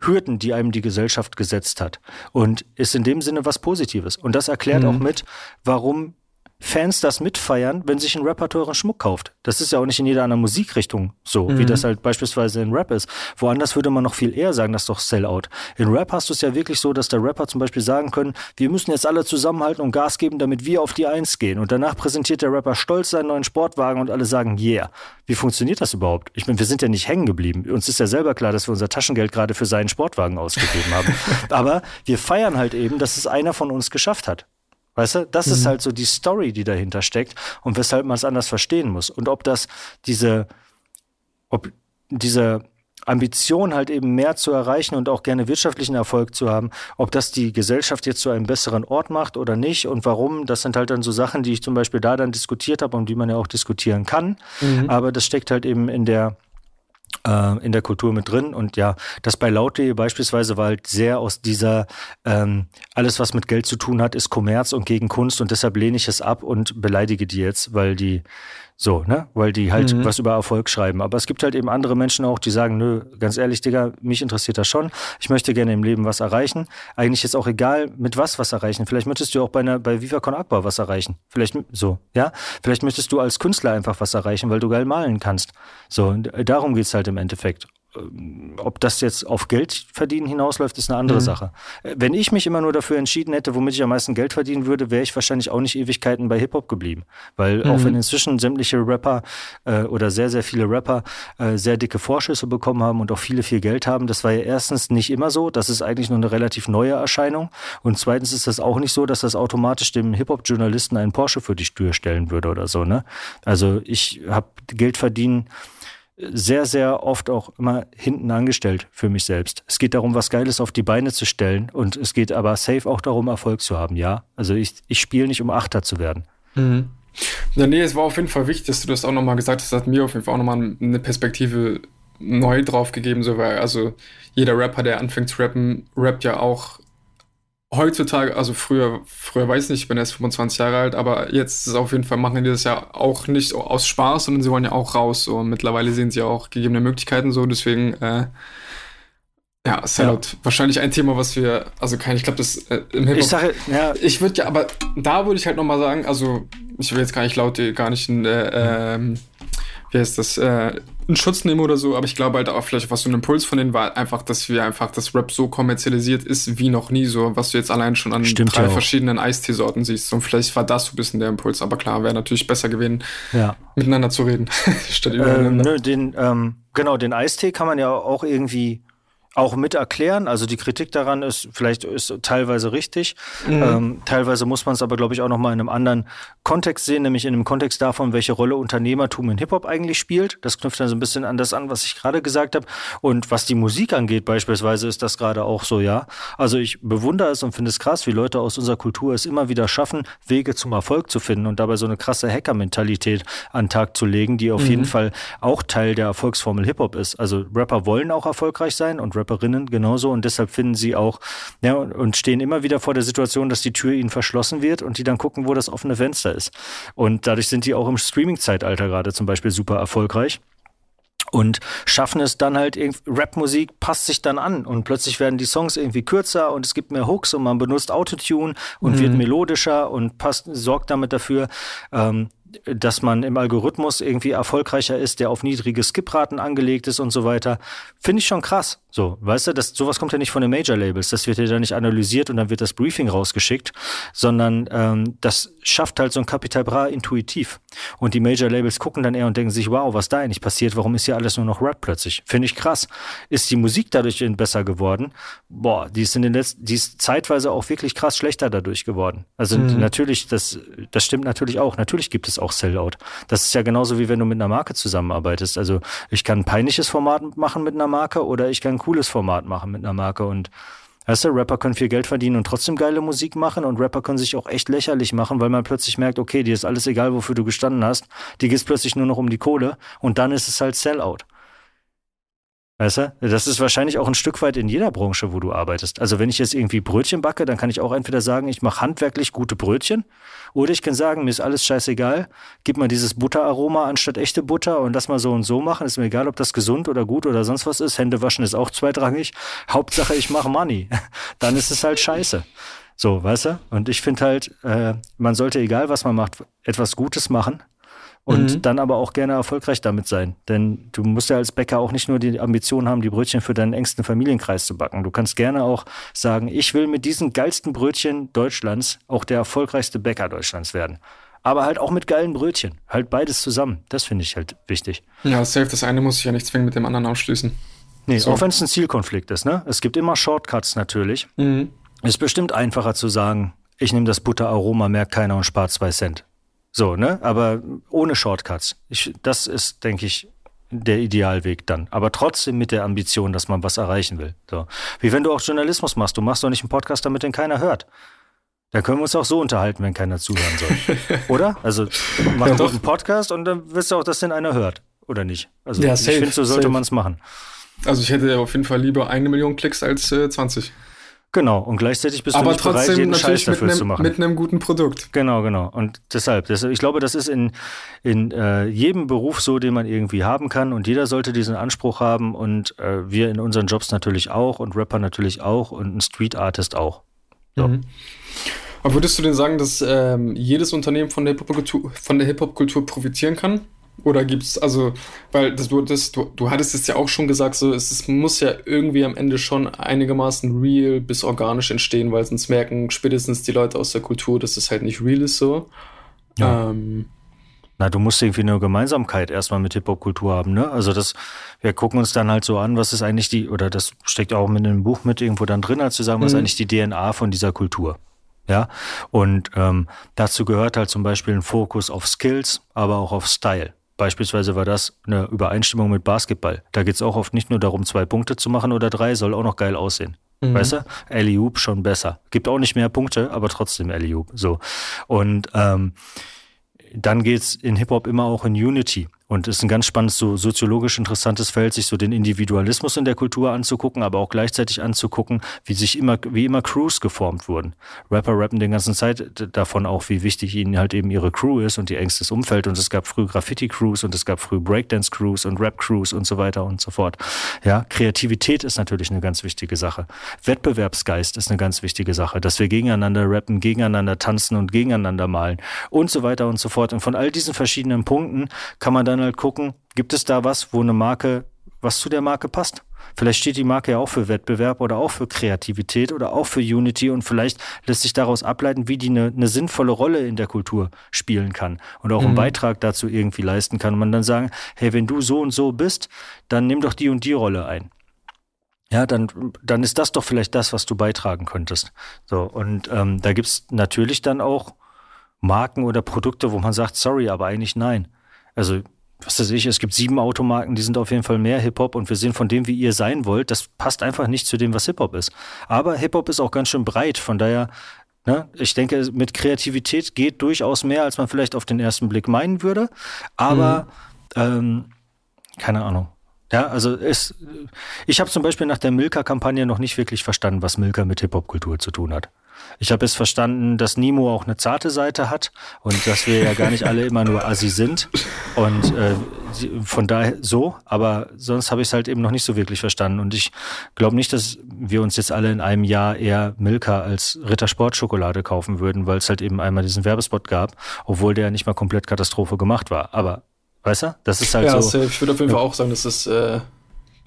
Hürden, die einem die Gesellschaft gesetzt hat. Und ist in dem Sinne was Positives. Und das erklärt mhm. auch mit, warum Fans das mitfeiern, wenn sich ein Rapper teuren Schmuck kauft. Das ist ja auch nicht in jeder anderen Musikrichtung so, mhm. wie das halt beispielsweise in Rap ist. Woanders würde man noch viel eher sagen, das ist doch Sellout. In Rap hast du es ja wirklich so, dass der Rapper zum Beispiel sagen können, wir müssen jetzt alle zusammenhalten und Gas geben, damit wir auf die Eins gehen. Und danach präsentiert der Rapper stolz seinen neuen Sportwagen und alle sagen, yeah. Wie funktioniert das überhaupt? Ich meine, wir sind ja nicht hängen geblieben. Uns ist ja selber klar, dass wir unser Taschengeld gerade für seinen Sportwagen ausgegeben haben. Aber wir feiern halt eben, dass es einer von uns geschafft hat. Weißt du, das mhm. ist halt so die Story, die dahinter steckt und weshalb man es anders verstehen muss. Und ob das diese, ob diese Ambition halt eben mehr zu erreichen und auch gerne wirtschaftlichen Erfolg zu haben, ob das die Gesellschaft jetzt zu einem besseren Ort macht oder nicht und warum, das sind halt dann so Sachen, die ich zum Beispiel da dann diskutiert habe und die man ja auch diskutieren kann. Mhm. Aber das steckt halt eben in der äh, in der Kultur mit drin. Und ja, das bei Laut.de beispielsweise war halt sehr aus dieser, ähm, alles was mit Geld zu tun hat, ist Kommerz und gegen Kunst und deshalb lehne ich es ab und beleidige die jetzt, weil die so, ne? Weil die halt mhm. was über Erfolg schreiben. Aber es gibt halt eben andere Menschen auch, die sagen, nö, ganz ehrlich, Digga, mich interessiert das schon. Ich möchte gerne im Leben was erreichen. Eigentlich ist auch egal, mit was was erreichen. Vielleicht möchtest du auch bei einer, bei Viva Con Aqua was erreichen. Vielleicht so, ja? Vielleicht möchtest du als Künstler einfach was erreichen, weil du geil malen kannst. So, darum geht's halt im Endeffekt. Ähm, ob das jetzt auf Geld verdienen hinausläuft, ist eine andere mhm. Sache. Wenn ich mich immer nur dafür entschieden hätte, womit ich am meisten Geld verdienen würde, wäre ich wahrscheinlich auch nicht Ewigkeiten bei Hip-Hop geblieben. Weil mhm. auch wenn inzwischen sämtliche Rapper äh, oder sehr, sehr viele Rapper äh, sehr dicke Vorschüsse bekommen haben und auch viele viel Geld haben, das war ja erstens nicht immer so. Das ist eigentlich nur eine relativ neue Erscheinung. Und zweitens ist das auch nicht so, dass das automatisch dem Hip-Hop-Journalisten einen Porsche für die Tür stellen würde oder so. Ne? Also ich habe Geld verdienen sehr, sehr oft auch immer hinten angestellt für mich selbst. Es geht darum, was Geiles auf die Beine zu stellen und es geht aber safe auch darum, Erfolg zu haben, ja. Also ich, ich spiele nicht, um Achter zu werden. Mhm. Ja, nee, es war auf jeden Fall wichtig, dass du das auch nochmal gesagt hast. Das hat mir auf jeden Fall auch nochmal eine Perspektive neu drauf gegeben, so weil also jeder Rapper, der anfängt zu rappen, rappt ja auch heutzutage, also früher, früher weiß ich nicht, ich bin erst 25 Jahre alt, aber jetzt ist auf jeden Fall, machen die das ja auch nicht aus Spaß, sondern sie wollen ja auch raus. So. Und mittlerweile sehen sie auch gegebene Möglichkeiten so, deswegen, äh, ja, Sellout, ja. wahrscheinlich ein Thema, was wir, also kein, ich glaube, das äh, im Hip-Hop. Ich sage, ja. Ich würde ja, aber da würde ich halt nochmal sagen, also, ich will jetzt gar nicht laut, gar nicht in, äh, ähm, wie heißt das, äh, einen Schutz nehmen oder so, aber ich glaube halt auch vielleicht, was so ein Impuls von denen war, einfach, dass wir einfach, das Rap so kommerzialisiert ist wie noch nie, so, was du jetzt allein schon an Stimmt drei ja verschiedenen Eisteesorten siehst. Und vielleicht war das so ein bisschen der Impuls, aber klar, wäre natürlich besser gewesen, ja. miteinander zu reden, statt ähm, nö, den, ähm, genau, den Eistee kann man ja auch irgendwie auch mit erklären. Also die Kritik daran ist vielleicht ist teilweise richtig. Mhm. Ähm, teilweise muss man es aber, glaube ich, auch noch mal in einem anderen Kontext sehen, nämlich in dem Kontext davon, welche Rolle Unternehmertum in Hip-Hop eigentlich spielt. Das knüpft dann so ein bisschen an das an, was ich gerade gesagt habe. Und was die Musik angeht beispielsweise, ist das gerade auch so, ja. Also ich bewundere es und finde es krass, wie Leute aus unserer Kultur es immer wieder schaffen, Wege zum Erfolg zu finden und dabei so eine krasse Hacker-Mentalität an den Tag zu legen, die auf mhm. jeden Fall auch Teil der Erfolgsformel Hip-Hop ist. Also Rapper wollen auch erfolgreich sein und Rapper Rapperinnen genauso und deshalb finden sie auch ja, und stehen immer wieder vor der Situation, dass die Tür ihnen verschlossen wird und die dann gucken, wo das offene Fenster ist. Und dadurch sind die auch im Streaming-Zeitalter gerade zum Beispiel super erfolgreich und schaffen es dann halt Rapmusik passt sich dann an und plötzlich werden die Songs irgendwie kürzer und es gibt mehr Hooks und man benutzt Autotune und mhm. wird melodischer und passt sorgt damit dafür ähm, dass man im Algorithmus irgendwie erfolgreicher ist, der auf niedrige Skipraten angelegt ist und so weiter, finde ich schon krass. So, weißt du, das, sowas kommt ja nicht von den Major-Labels. Das wird ja dann nicht analysiert und dann wird das Briefing rausgeschickt, sondern ähm, das schafft halt so ein Capital Bra intuitiv. Und die Major-Labels gucken dann eher und denken sich, wow, was da eigentlich passiert? Warum ist hier alles nur noch Rap plötzlich? Finde ich krass. Ist die Musik dadurch besser geworden? Boah, die ist in den letzten, die ist zeitweise auch wirklich krass schlechter dadurch geworden. Also mhm. natürlich, das, das stimmt natürlich auch. Natürlich gibt es auch Sellout. Das ist ja genauso wie wenn du mit einer Marke zusammenarbeitest. Also ich kann ein peinliches Format machen mit einer Marke oder ich kann ein cooles Format machen mit einer Marke und Weißt du, Rapper können viel Geld verdienen und trotzdem geile Musik machen und Rapper können sich auch echt lächerlich machen, weil man plötzlich merkt, okay, dir ist alles egal, wofür du gestanden hast, dir geht es plötzlich nur noch um die Kohle und dann ist es halt Sellout. Weißt du? Das ist wahrscheinlich auch ein Stück weit in jeder Branche, wo du arbeitest. Also wenn ich jetzt irgendwie Brötchen backe, dann kann ich auch entweder sagen, ich mache handwerklich gute Brötchen oder ich kann sagen, mir ist alles scheißegal, gib mal dieses Butteraroma anstatt echte Butter und das mal so und so machen. Ist mir egal, ob das gesund oder gut oder sonst was ist. Hände waschen ist auch zweitrangig. Hauptsache, ich mache Money. Dann ist es halt scheiße. So, weißt du? Und ich finde halt, äh, man sollte, egal was man macht, etwas Gutes machen und mhm. dann aber auch gerne erfolgreich damit sein. Denn du musst ja als Bäcker auch nicht nur die Ambition haben, die Brötchen für deinen engsten Familienkreis zu backen. Du kannst gerne auch sagen, ich will mit diesen geilsten Brötchen Deutschlands auch der erfolgreichste Bäcker Deutschlands werden. Aber halt auch mit geilen Brötchen. Halt beides zusammen. Das finde ich halt wichtig. Ja, safe. Das eine muss sich ja nicht zwingend mit dem anderen ausschließen. Nee, so. auch wenn es ein Zielkonflikt ist, ne? Es gibt immer Shortcuts natürlich. Mhm. Ist bestimmt einfacher zu sagen, ich nehme das Butteraroma, merkt keiner und spart zwei Cent. So, ne? Aber ohne Shortcuts. Ich, das ist, denke ich, der Idealweg dann. Aber trotzdem mit der Ambition, dass man was erreichen will. So. Wie wenn du auch Journalismus machst. Du machst doch nicht einen Podcast, damit den keiner hört. Dann können wir uns auch so unterhalten, wenn keiner zuhören soll. Oder? Also mach ja, doch einen Podcast und dann wirst du auch, dass den einer hört. Oder nicht? Also ja, safe, ich finde, so sollte man es machen. Also ich hätte auf jeden Fall lieber eine Million Klicks als äh, 20. Genau, und gleichzeitig bist Aber du nicht bereit, jeden Scheiß dafür einem, zu machen. Mit einem guten Produkt. Genau, genau. Und deshalb, deshalb ich glaube, das ist in, in äh, jedem Beruf so, den man irgendwie haben kann. Und jeder sollte diesen Anspruch haben. Und äh, wir in unseren Jobs natürlich auch und Rapper natürlich auch und ein Street Artist auch. So. Mhm. Aber würdest du denn sagen, dass ähm, jedes Unternehmen von der Hip-Hop-Kultur profitieren kann? Oder gibt's, also, weil das, du, das, du, du hattest es ja auch schon gesagt, so, es, es muss ja irgendwie am Ende schon einigermaßen real bis organisch entstehen, weil sonst merken spätestens die Leute aus der Kultur, dass es halt nicht real ist so. Ja. Ähm, na, du musst irgendwie eine Gemeinsamkeit erstmal mit Hip-Hop-Kultur haben, ne? Also das, wir gucken uns dann halt so an, was ist eigentlich die, oder das steckt auch mit einem Buch mit irgendwo dann drin, als zu sagen, was ist mhm. eigentlich die DNA von dieser Kultur. Ja, und ähm, dazu gehört halt zum Beispiel ein Fokus auf Skills, aber auch auf Style. Beispielsweise war das eine Übereinstimmung mit Basketball. Da geht es auch oft nicht nur darum, zwei Punkte zu machen oder drei, soll auch noch geil aussehen. Mhm. Weißt du? Alley-Oop schon besser. Gibt auch nicht mehr Punkte, aber trotzdem Alley-Oop. So. Und ähm, dann geht's in Hip-Hop immer auch in Unity. Und es ist ein ganz spannendes, so soziologisch interessantes Feld, sich so den Individualismus in der Kultur anzugucken, aber auch gleichzeitig anzugucken, wie sich immer, wie immer Crews geformt wurden. Rapper rappen den ganzen Zeit davon auch, wie wichtig ihnen halt eben ihre Crew ist und ihr engstes Umfeld. Und es gab früh Graffiti-Crews und es gab früh Breakdance-Crews und Rap-Crews und so weiter und so fort. Ja, Kreativität ist natürlich eine ganz wichtige Sache. Wettbewerbsgeist ist eine ganz wichtige Sache, dass wir gegeneinander rappen, gegeneinander tanzen und gegeneinander malen und so weiter und so fort. Und von all diesen verschiedenen Punkten kann man dann dann halt gucken, gibt es da was, wo eine Marke, was zu der Marke passt? Vielleicht steht die Marke ja auch für Wettbewerb oder auch für Kreativität oder auch für Unity und vielleicht lässt sich daraus ableiten, wie die eine, eine sinnvolle Rolle in der Kultur spielen kann und auch mhm. einen Beitrag dazu irgendwie leisten kann. Und man dann sagen, hey, wenn du so und so bist, dann nimm doch die und die Rolle ein. Ja, dann, dann ist das doch vielleicht das, was du beitragen könntest. So, und ähm, da gibt's natürlich dann auch Marken oder Produkte, wo man sagt, sorry, aber eigentlich nein. Also was weiß ich, es gibt sieben Automarken, die sind auf jeden Fall mehr Hip-Hop und wir sehen von dem, wie ihr sein wollt, das passt einfach nicht zu dem, was Hip-Hop ist. Aber Hip-Hop ist auch ganz schön breit, von daher, ne, ich denke, mit Kreativität geht durchaus mehr, als man vielleicht auf den ersten Blick meinen würde. Aber, mhm. ähm, keine Ahnung. Ja, also es, ich habe zum Beispiel nach der Milka-Kampagne noch nicht wirklich verstanden, was Milka mit Hip-Hop-Kultur zu tun hat. Ich habe jetzt verstanden, dass Nemo auch eine zarte Seite hat und dass wir ja gar nicht alle immer nur Assi sind. Und äh, von daher so, aber sonst habe ich es halt eben noch nicht so wirklich verstanden. Und ich glaube nicht, dass wir uns jetzt alle in einem Jahr eher Milka als Rittersportschokolade kaufen würden, weil es halt eben einmal diesen Werbespot gab, obwohl der nicht mal komplett Katastrophe gemacht war. Aber weißt du, das ist halt ja, so. Ja, ich würde auf jeden Fall auch sagen, dass es äh,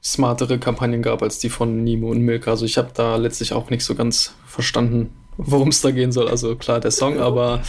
smartere Kampagnen gab als die von Nemo und Milka. Also ich habe da letztlich auch nicht so ganz verstanden, worum es da gehen soll. Also klar, der Song, aber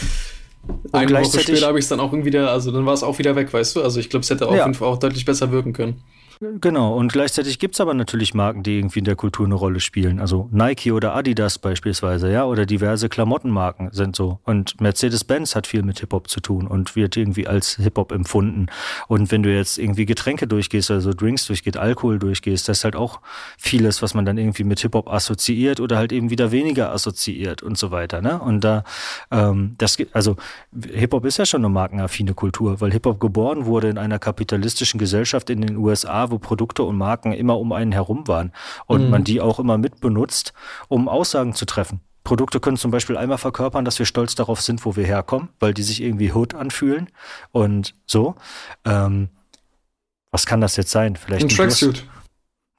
und eine Woche später habe ich es dann auch irgendwie wieder, also dann war es auch wieder weg, weißt du? Also ich glaube, es hätte auf jeden Fall auch deutlich besser wirken können. Genau, und gleichzeitig gibt's aber natürlich Marken, die irgendwie in der Kultur eine Rolle spielen. Also Nike oder Adidas beispielsweise, ja, oder diverse Klamottenmarken sind so. Und Mercedes-Benz hat viel mit Hip-Hop zu tun und wird irgendwie als Hip-Hop empfunden. Und wenn du jetzt irgendwie Getränke durchgehst, also Drinks durchgehst, Alkohol durchgehst, das ist halt auch vieles, was man dann irgendwie mit Hip-Hop assoziiert oder halt eben wieder weniger assoziiert und so weiter. Ne? Und da, ähm, das gibt, also Hip-Hop ist ja schon eine markenaffine Kultur, weil Hip-Hop geboren wurde in einer kapitalistischen Gesellschaft in den USA, wo Produkte und Marken immer um einen herum waren und mhm. man die auch immer mitbenutzt, um Aussagen zu treffen. Produkte können zum Beispiel einmal verkörpern, dass wir stolz darauf sind, wo wir herkommen, weil die sich irgendwie Hood anfühlen und so. Ähm, was kann das jetzt sein? Vielleicht ein, ein Tracksuit.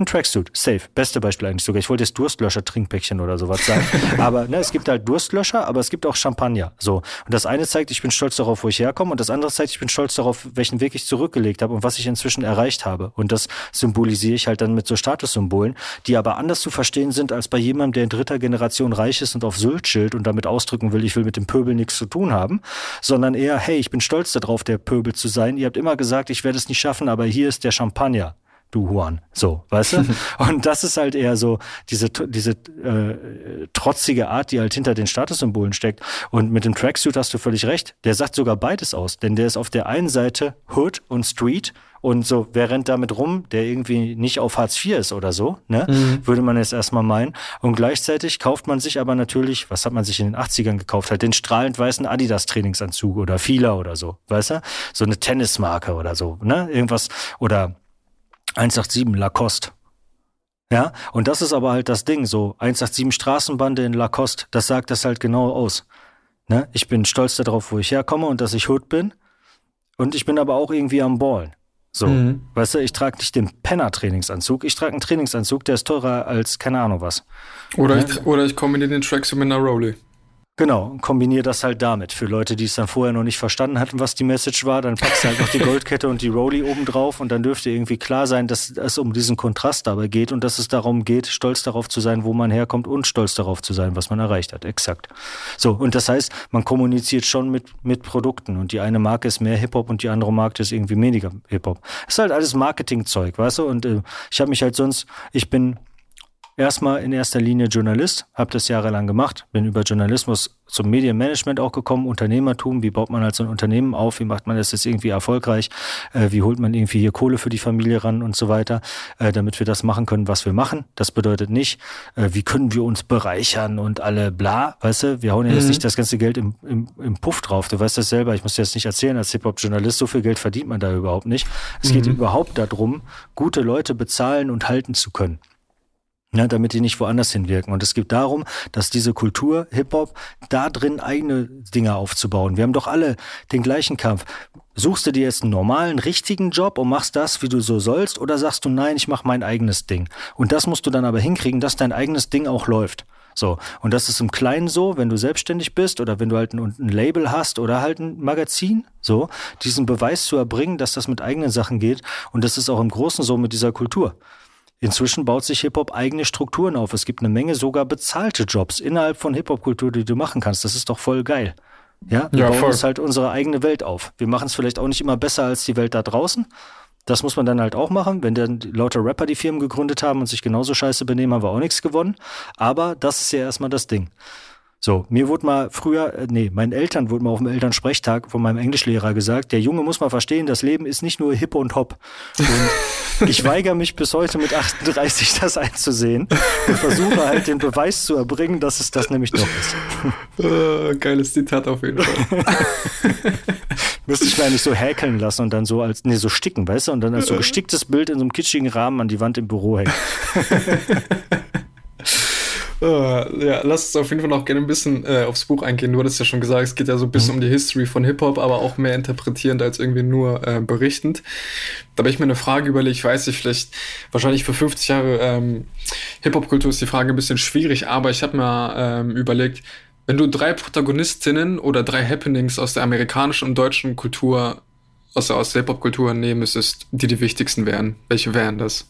Ein Tracksuit, safe. Beste Beispiel eigentlich sogar. Ich wollte jetzt Durstlöscher-Trinkpäckchen oder sowas sagen. aber ne, es gibt halt Durstlöscher, aber es gibt auch Champagner. So. Und das eine zeigt, ich bin stolz darauf, wo ich herkomme, und das andere zeigt, ich bin stolz darauf, welchen Weg ich zurückgelegt habe und was ich inzwischen erreicht habe. Und das symbolisiere ich halt dann mit so Statussymbolen, die aber anders zu verstehen sind als bei jemandem, der in dritter Generation reich ist und auf Sylt chillt und damit ausdrücken will, ich will mit dem Pöbel nichts zu tun haben, sondern eher, hey, ich bin stolz darauf, der Pöbel zu sein. Ihr habt immer gesagt, ich werde es nicht schaffen, aber hier ist der Champagner du Juan. So, weißt du? und das ist halt eher so diese, diese äh, trotzige Art, die halt hinter den Statussymbolen steckt. Und mit dem Tracksuit hast du völlig recht. Der sagt sogar beides aus. Denn der ist auf der einen Seite Hood und Street und so, wer rennt damit rum, der irgendwie nicht auf Hartz IV ist oder so, ne? Mhm. Würde man jetzt erstmal meinen. Und gleichzeitig kauft man sich aber natürlich, was hat man sich in den 80ern gekauft? Halt den strahlend weißen Adidas-Trainingsanzug oder Fila oder so, weißt du? So eine Tennismarke oder so, ne? Irgendwas, oder 187 Lacoste. Ja, und das ist aber halt das Ding, so 187 Straßenbande in Lacoste, das sagt das halt genau aus. Ne? Ich bin stolz darauf, wo ich herkomme und dass ich Hood bin. Und ich bin aber auch irgendwie am Ballen. So, mhm. weißt du, ich trage nicht den Penner-Trainingsanzug, ich trage einen Trainingsanzug, der ist teurer als keine Ahnung was. Oder, ja? ich, oder ich kombiniere den Tracks mit einer Rolli. Genau, kombiniere das halt damit. Für Leute, die es dann vorher noch nicht verstanden hatten, was die Message war, dann packst du halt noch die Goldkette und die Rolli oben drauf und dann dürfte irgendwie klar sein, dass es um diesen Kontrast dabei geht und dass es darum geht, stolz darauf zu sein, wo man herkommt und stolz darauf zu sein, was man erreicht hat. Exakt. So, und das heißt, man kommuniziert schon mit, mit Produkten und die eine Marke ist mehr Hip-Hop und die andere Marke ist irgendwie weniger Hip-Hop. Ist halt alles Marketingzeug, weißt du? Und äh, ich habe mich halt sonst, ich bin erstmal in erster Linie Journalist, habe das jahrelang gemacht, bin über Journalismus zum Medienmanagement auch gekommen, Unternehmertum, wie baut man halt so ein Unternehmen auf, wie macht man das jetzt irgendwie erfolgreich, äh, wie holt man irgendwie hier Kohle für die Familie ran und so weiter, äh, damit wir das machen können, was wir machen. Das bedeutet nicht, äh, wie können wir uns bereichern und alle bla, weißt du, wir hauen ja mhm. jetzt nicht das ganze Geld im, im, im Puff drauf, du weißt das selber, ich muss dir jetzt nicht erzählen, als Hip-Hop-Journalist, so viel Geld verdient man da überhaupt nicht. Es mhm. geht überhaupt darum, gute Leute bezahlen und halten zu können ja, damit die nicht woanders hinwirken. Und es geht darum, dass diese Kultur, Hip-Hop, da drin eigene Dinge aufzubauen. Wir haben doch alle den gleichen Kampf. Suchst du dir jetzt einen normalen, richtigen Job und machst das, wie du so sollst, oder sagst du, nein, ich mache mein eigenes Ding? Und das musst du dann aber hinkriegen, dass dein eigenes Ding auch läuft. So. Und das ist im Kleinen so, wenn du selbstständig bist oder wenn du halt ein, ein, Label hast oder halt ein Magazin, so, diesen Beweis zu erbringen, dass das mit eigenen Sachen geht. Und das ist auch im Großen so mit dieser Kultur. Inzwischen baut sich Hip-Hop eigene Strukturen auf. Es gibt eine Menge sogar bezahlte Jobs innerhalb von Hip-Hop-Kultur, die du machen kannst. Das ist doch voll geil. Ja, wir ja, bauen voll. uns halt unsere eigene Welt auf. Wir machen es vielleicht auch nicht immer besser als die Welt da draußen. Das muss man dann halt auch machen. Wenn dann lauter Rapper die Firmen gegründet haben und sich genauso scheiße benehmen, haben wir auch nichts gewonnen. Aber das ist ja erstmal das Ding. So, mir wurde mal früher, äh, nee, meinen Eltern wurde mal auf dem Elternsprechtag von meinem Englischlehrer gesagt, der Junge muss mal verstehen, das Leben ist nicht nur Hip und Hop. Und ich weigere mich bis heute mit 38 das einzusehen und versuche halt den Beweis zu erbringen, dass es das nämlich doch ist. Uh, geiles Zitat auf jeden Fall. Müsste ich mir eigentlich so häkeln lassen und dann so als, nee, so sticken, weißt du, und dann als so gesticktes Bild in so einem kitschigen Rahmen an die Wand im Büro hängen. Uh, ja, lass uns auf jeden Fall noch gerne ein bisschen äh, aufs Buch eingehen. Du hattest ja schon gesagt, es geht ja so ein bisschen mhm. um die History von Hip-Hop, aber auch mehr interpretierend als irgendwie nur äh, berichtend. Da habe ich mir eine Frage überlegt, ich weiß nicht, vielleicht wahrscheinlich für 50 Jahre ähm, Hip-Hop-Kultur ist die Frage ein bisschen schwierig, aber ich habe mir ähm, überlegt, wenn du drei Protagonistinnen oder drei Happenings aus der amerikanischen und deutschen Kultur, aus, aus der Hip-Hop-Kultur nehmen müsstest, die die wichtigsten wären, welche wären das?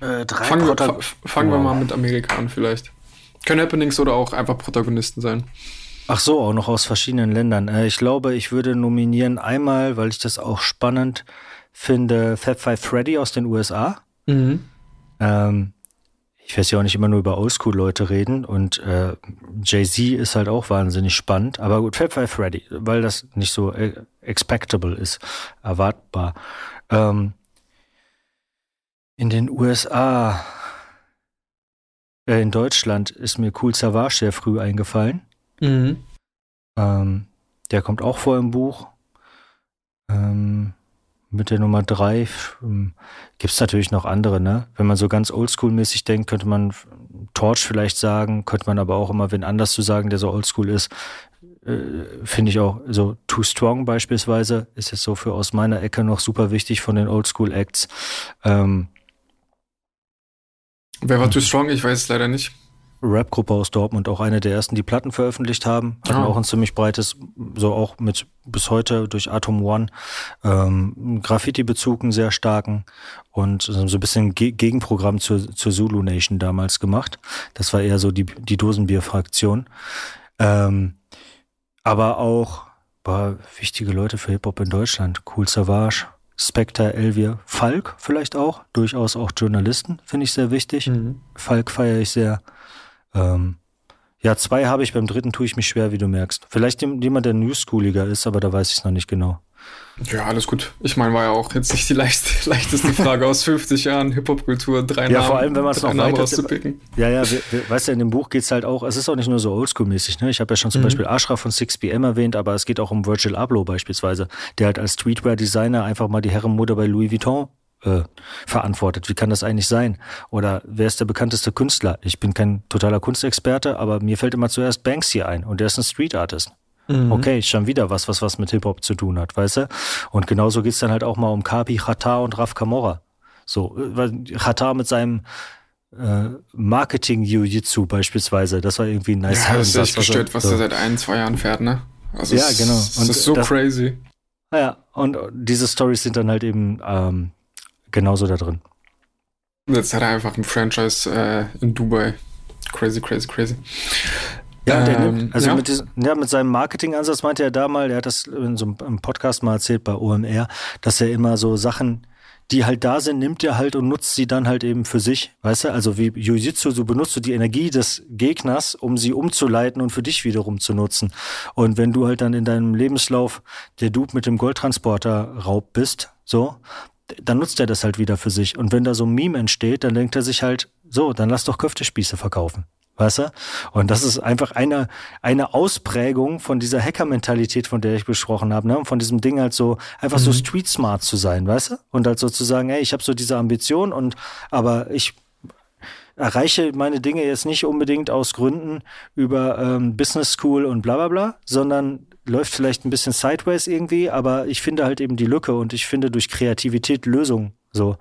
Äh, drei fangen wir, fangen wir mal mit Amerika an vielleicht. Können Happenings oder auch einfach Protagonisten sein. Ach so, auch noch aus verschiedenen Ländern. Äh, ich glaube, ich würde nominieren einmal, weil ich das auch spannend finde, Fab Five Freddy aus den USA. Mhm. Ähm, ich weiß ja auch nicht immer nur über Oldschool-Leute reden und äh, Jay-Z ist halt auch wahnsinnig spannend. Aber gut, Fab Five Freddy, weil das nicht so äh, expectable ist, erwartbar. Ähm, in den USA äh, in Deutschland ist mir Cool Savage sehr früh eingefallen. Mhm. Ähm, der kommt auch vor im Buch. Ähm, mit der Nummer drei ähm, gibt es natürlich noch andere, ne? Wenn man so ganz oldschool-mäßig denkt, könnte man Torch vielleicht sagen, könnte man aber auch immer wen anders zu sagen, der so oldschool ist. Äh, Finde ich auch so Too Strong beispielsweise ist jetzt so für aus meiner Ecke noch super wichtig von den Oldschool-Acts. Ähm, Wer war Too Strong? Ich weiß es leider nicht. Rap-Gruppe aus Dortmund, auch eine der ersten, die Platten veröffentlicht haben. Hatten oh. auch ein ziemlich breites, so auch mit bis heute durch Atom One, ähm, Graffiti-Bezug, einen sehr starken und so ein bisschen Ge Gegenprogramm zur, zur Zulu Nation damals gemacht. Das war eher so die, die Dosenbier-Fraktion. Ähm, aber auch war wichtige Leute für Hip-Hop in Deutschland. Cool Savage, Spectre, Elvier, Falk vielleicht auch, durchaus auch Journalisten, finde ich sehr wichtig. Mhm. Falk feiere ich sehr. Ähm, ja, zwei habe ich, beim dritten tue ich mich schwer, wie du merkst. Vielleicht jemand, der Newschooliger ist, aber da weiß ich es noch nicht genau. Ja, alles gut. Ich meine, war ja auch jetzt nicht die leicht, leichteste Frage aus 50 Jahren Hip-Hop-Kultur, drei ja, Namen, vor allem, wenn man es noch weiter rauszupicken. Ja, ja, wir, wir, weißt du, in dem Buch geht es halt auch, es ist auch nicht nur so oldschool-mäßig, ne? Ich habe ja schon zum mhm. Beispiel Ashra von 6pm erwähnt, aber es geht auch um Virgil Abloh beispielsweise, der halt als Streetwear-Designer einfach mal die Herrenmode bei Louis Vuitton äh, verantwortet. Wie kann das eigentlich sein? Oder wer ist der bekannteste Künstler? Ich bin kein totaler Kunstexperte, aber mir fällt immer zuerst Banksy ein und der ist ein Street Artist. Mhm. Okay, schon wieder was, was was mit Hip-Hop zu tun hat, weißt du? Und genauso geht's dann halt auch mal um Kapi, Chata und Raf Kamora. So, weil Chata mit seinem äh, Marketing-Jiu-Jitsu beispielsweise, das war irgendwie ein nice Ja, das ist echt gestört, was, was so. der seit ein, zwei Jahren fährt, ne? Also ja, genau. Und das ist so das, crazy. Ja, und diese Stories sind dann halt eben ähm, genauso da drin. Jetzt hat er einfach ein Franchise äh, in Dubai. Crazy, crazy, crazy. Ja, ähm, nimmt, also ja. Mit, diesem, ja, mit seinem Marketingansatz meinte er da mal, er hat das in so einem Podcast mal erzählt bei OMR, dass er immer so Sachen, die halt da sind, nimmt er halt und nutzt sie dann halt eben für sich. Weißt du, also wie Jiu-Jitsu, so benutzt du die Energie des Gegners, um sie umzuleiten und für dich wiederum zu nutzen. Und wenn du halt dann in deinem Lebenslauf der Dude mit dem Goldtransporter Raub bist, so, dann nutzt er das halt wieder für sich. Und wenn da so ein Meme entsteht, dann denkt er sich halt, so, dann lass doch Köftespieße verkaufen. Weißt du? Und das ist einfach eine, eine Ausprägung von dieser Hacker-Mentalität, von der ich besprochen habe, ne? Und von diesem Ding halt so, einfach mhm. so street smart zu sein, weißt du? Und halt sozusagen, ey, ich habe so diese Ambition und aber ich erreiche meine Dinge jetzt nicht unbedingt aus Gründen über ähm, Business School und bla bla bla, sondern läuft vielleicht ein bisschen sideways irgendwie, aber ich finde halt eben die Lücke und ich finde durch Kreativität Lösungen. So.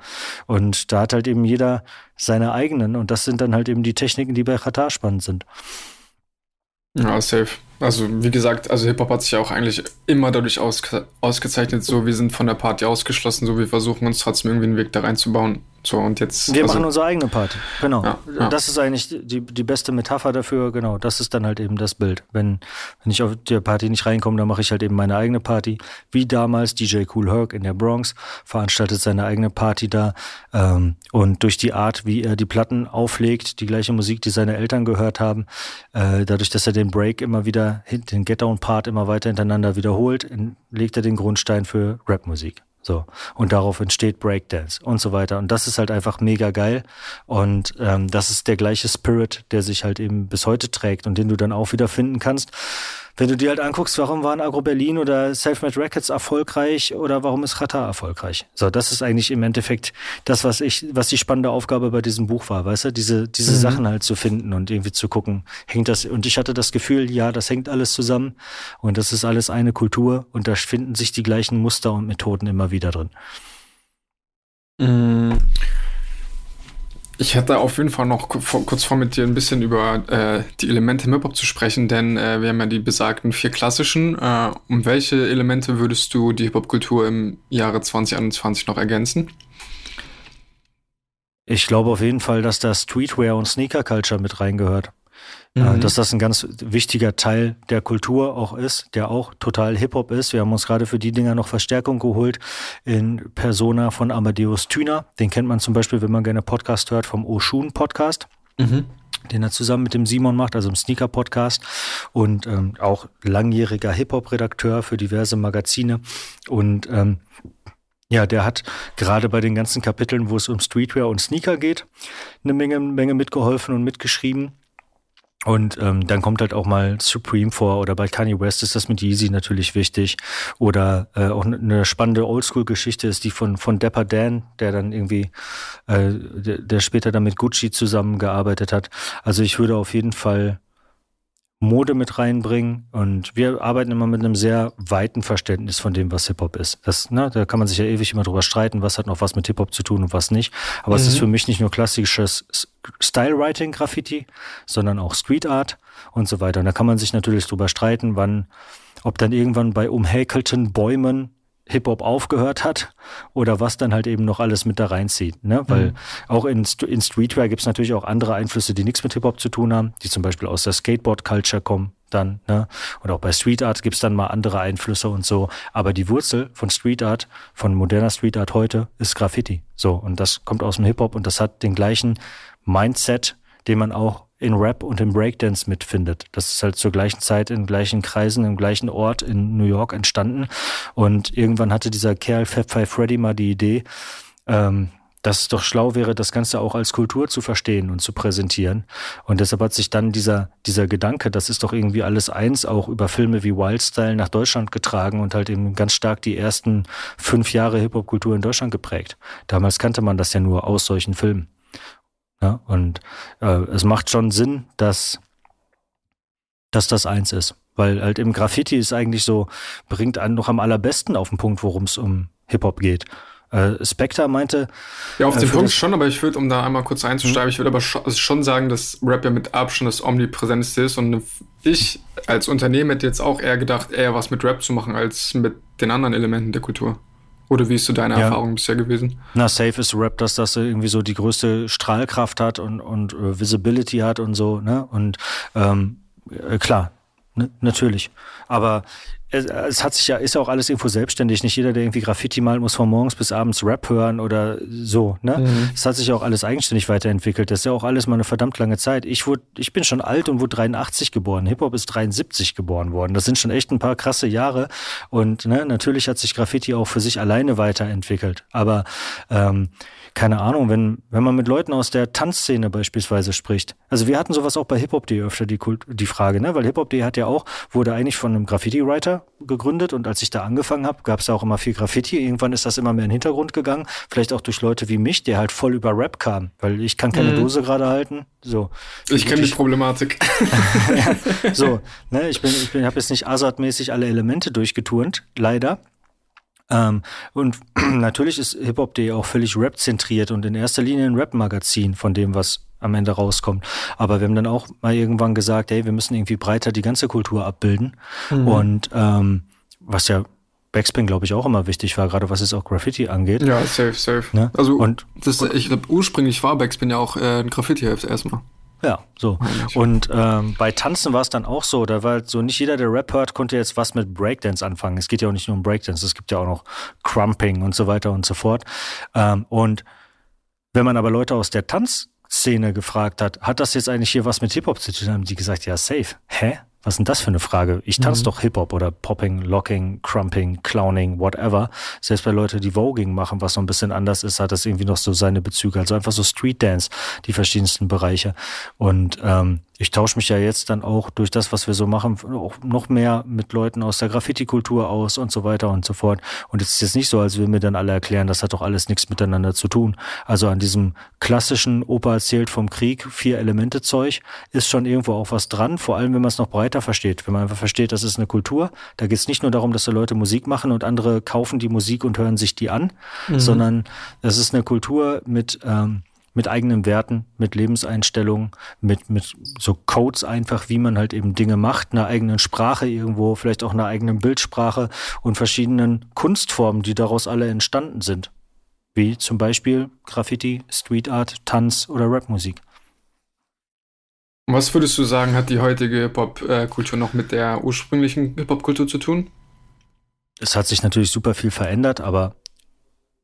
Und da hat halt eben jeder seine eigenen und das sind dann halt eben die Techniken, die bei Qatar spannend sind. Ja, safe. Also, wie gesagt, also Hip-Hop hat sich ja auch eigentlich immer dadurch ausge ausgezeichnet, so wir sind von der Party ausgeschlossen, so wir versuchen uns trotzdem irgendwie einen Weg da reinzubauen. So, und jetzt. Wir also, machen unsere eigene Party. Genau. Ja, ja. Das ist eigentlich die, die beste Metapher dafür. Genau. Das ist dann halt eben das Bild. Wenn, wenn ich auf der Party nicht reinkomme, dann mache ich halt eben meine eigene Party. Wie damals DJ Cool Herc in der Bronx veranstaltet seine eigene Party da. Ähm, und durch die Art, wie er die Platten auflegt, die gleiche Musik, die seine Eltern gehört haben, äh, dadurch, dass er den Break immer wieder, den Get-Down-Part immer weiter hintereinander wiederholt, legt er den Grundstein für Rapmusik. So. Und darauf entsteht Breakdance und so weiter. Und das ist halt einfach mega geil. Und ähm, das ist der gleiche Spirit, der sich halt eben bis heute trägt und den du dann auch wieder finden kannst wenn du dir halt anguckst, warum waren Agro Berlin oder Selfmade Records erfolgreich oder warum ist Qatar erfolgreich? So, das ist eigentlich im Endeffekt das, was ich, was die spannende Aufgabe bei diesem Buch war, weißt du, diese, diese mhm. Sachen halt zu finden und irgendwie zu gucken, hängt das, und ich hatte das Gefühl, ja, das hängt alles zusammen und das ist alles eine Kultur und da finden sich die gleichen Muster und Methoden immer wieder drin. Mhm. Ich hätte auf jeden Fall noch kurz vor mit dir ein bisschen über äh, die Elemente im Hip-Hop zu sprechen, denn äh, wir haben ja die besagten vier klassischen. Äh, um welche Elemente würdest du die Hip-Hop-Kultur im Jahre 2021 noch ergänzen? Ich glaube auf jeden Fall, dass da Streetwear und Sneaker-Culture mit reingehört. Äh, mhm. dass das ein ganz wichtiger Teil der Kultur auch ist, der auch total Hip-Hop ist. Wir haben uns gerade für die Dinger noch Verstärkung geholt in Persona von Amadeus Thüner. Den kennt man zum Beispiel, wenn man gerne Podcast hört, vom Oshun Podcast. Mhm den er zusammen mit dem Simon macht, also im Sneaker-Podcast und ähm, auch langjähriger Hip-Hop-Redakteur für diverse Magazine. Und ähm, ja, der hat gerade bei den ganzen Kapiteln, wo es um Streetwear und Sneaker geht, eine Menge, Menge mitgeholfen und mitgeschrieben. Und ähm, dann kommt halt auch mal Supreme vor oder bei Kanye West ist das mit Yeezy natürlich wichtig. Oder äh, auch eine spannende Oldschool-Geschichte ist die von, von Dapper Dan, der dann irgendwie, äh, der, der später dann mit Gucci zusammengearbeitet hat. Also ich würde auf jeden Fall Mode mit reinbringen und wir arbeiten immer mit einem sehr weiten Verständnis von dem, was Hip-Hop ist. Das, ne, da kann man sich ja ewig immer drüber streiten, was hat noch was mit Hip-Hop zu tun und was nicht. Aber mhm. es ist mhm. für mich nicht nur klassisches Style-Writing-Graffiti, sondern auch Street Art und so weiter. Und da kann man sich natürlich drüber streiten, wann, ob dann irgendwann bei umhäkelten Bäumen Hip-Hop aufgehört hat oder was dann halt eben noch alles mit da reinzieht. Ne? Weil mhm. auch in, in Streetwear gibt es natürlich auch andere Einflüsse, die nichts mit Hip-Hop zu tun haben, die zum Beispiel aus der Skateboard-Culture kommen dann. Ne? Und auch bei Street Art gibt es dann mal andere Einflüsse und so. Aber die Wurzel von Street Art, von moderner Street Art heute, ist Graffiti. So, und das kommt aus dem Hip-Hop und das hat den gleichen Mindset, den man auch in Rap und im Breakdance mitfindet. Das ist halt zur gleichen Zeit in gleichen Kreisen, im gleichen Ort in New York entstanden. Und irgendwann hatte dieser Kerl Fab Five Freddy mal die Idee, ähm, dass es doch schlau wäre, das Ganze auch als Kultur zu verstehen und zu präsentieren. Und deshalb hat sich dann dieser, dieser Gedanke, das ist doch irgendwie alles eins, auch über Filme wie Wildstyle nach Deutschland getragen und halt eben ganz stark die ersten fünf Jahre Hip-Hop-Kultur in Deutschland geprägt. Damals kannte man das ja nur aus solchen Filmen. Ja, und äh, es macht schon Sinn, dass, dass das eins ist. Weil halt im Graffiti ist eigentlich so, bringt einen noch am allerbesten auf den Punkt, worum es um Hip-Hop geht. Äh, Spectre meinte. Ja, auf äh, den Punkt schon, aber ich würde, um da einmal kurz einzusteigen, ich würde aber schon, also schon sagen, dass Rap ja mit Abstand das omnipräsenteste ist und ich als Unternehmen hätte jetzt auch eher gedacht, eher was mit Rap zu machen als mit den anderen Elementen der Kultur. Oder wie ist so deine ja. Erfahrung bisher gewesen? Na, safe ist Rap, dass das irgendwie so die größte Strahlkraft hat und, und uh, Visibility hat und so, ne? Und ähm, äh, klar, ne? natürlich. Aber es, es, hat sich ja, ist ja auch alles irgendwo selbstständig. Nicht jeder, der irgendwie Graffiti malt, muss von morgens bis abends Rap hören oder so, ne? Mhm. Es hat sich ja auch alles eigenständig weiterentwickelt. Das ist ja auch alles mal eine verdammt lange Zeit. Ich wurde, ich bin schon alt und wurde 83 geboren. Hip-Hop ist 73 geboren worden. Das sind schon echt ein paar krasse Jahre. Und ne, natürlich hat sich Graffiti auch für sich alleine weiterentwickelt. Aber ähm, keine Ahnung, wenn, wenn man mit Leuten aus der Tanzszene beispielsweise spricht. Also wir hatten sowas auch bei Hip-Hop.de öfter die, Kult, die Frage, ne? Weil Hip-Hop.de hat ja auch, wurde eigentlich von einem Graffiti-Writer gegründet und als ich da angefangen habe, gab es ja auch immer viel Graffiti. Irgendwann ist das immer mehr in den Hintergrund gegangen. Vielleicht auch durch Leute wie mich, der halt voll über Rap kam, weil ich kann keine mhm. Dose gerade halten. So. Ich kenne die Problematik. so, ne, ich bin, ich bin, habe jetzt nicht Azad-mäßig alle Elemente durchgeturnt, leider. Ähm, und natürlich ist Hip-Hop.de auch völlig Rap-zentriert und in erster Linie ein Rap-Magazin von dem, was am Ende rauskommt. Aber wir haben dann auch mal irgendwann gesagt, hey, wir müssen irgendwie breiter die ganze Kultur abbilden. Mhm. Und ähm, was ja Backspin, glaube ich, auch immer wichtig war, gerade was es auch Graffiti angeht. Ja, safe, safe. Ne? Also, und, das, ich glaube, ursprünglich war Backspin ja auch äh, ein Graffiti-Heft erstmal. Ja, so. Und ähm, bei Tanzen war es dann auch so, da war halt so, nicht jeder, der Rap hört, konnte jetzt was mit Breakdance anfangen. Es geht ja auch nicht nur um Breakdance, es gibt ja auch noch Crumping und so weiter und so fort. Ähm, und wenn man aber Leute aus der Tanzszene gefragt hat, hat das jetzt eigentlich hier was mit Hip-Hop zu tun, haben die gesagt, ja, safe. Hä? Was ist denn das für eine Frage? Ich tanze mhm. doch Hip-Hop oder Popping, Locking, Crumping, Clowning, whatever. Selbst bei Leuten, die Voging machen, was so ein bisschen anders ist, hat das irgendwie noch so seine Bezüge. Also einfach so Street Dance, die verschiedensten Bereiche. Und ähm, ich tausche mich ja jetzt dann auch durch das, was wir so machen, auch noch mehr mit Leuten aus der Graffiti-Kultur aus und so weiter und so fort. Und es ist jetzt nicht so, als würden mir dann alle erklären, das hat doch alles nichts miteinander zu tun. Also an diesem klassischen Opa erzählt vom Krieg, vier Elemente Zeug, ist schon irgendwo auch was dran, vor allem wenn man es noch breiter versteht. Wenn man einfach versteht, das ist eine Kultur, da geht es nicht nur darum, dass da Leute Musik machen und andere kaufen die Musik und hören sich die an, mhm. sondern es ist eine Kultur mit ähm, mit eigenen Werten, mit Lebenseinstellungen, mit, mit so Codes einfach, wie man halt eben Dinge macht, einer eigenen Sprache irgendwo, vielleicht auch einer eigenen Bildsprache und verschiedenen Kunstformen, die daraus alle entstanden sind. Wie zum Beispiel Graffiti, Street Art, Tanz oder Rapmusik. Was würdest du sagen, hat die heutige Hip-Hop-Kultur noch mit der ursprünglichen Hip-Hop-Kultur zu tun? Es hat sich natürlich super viel verändert, aber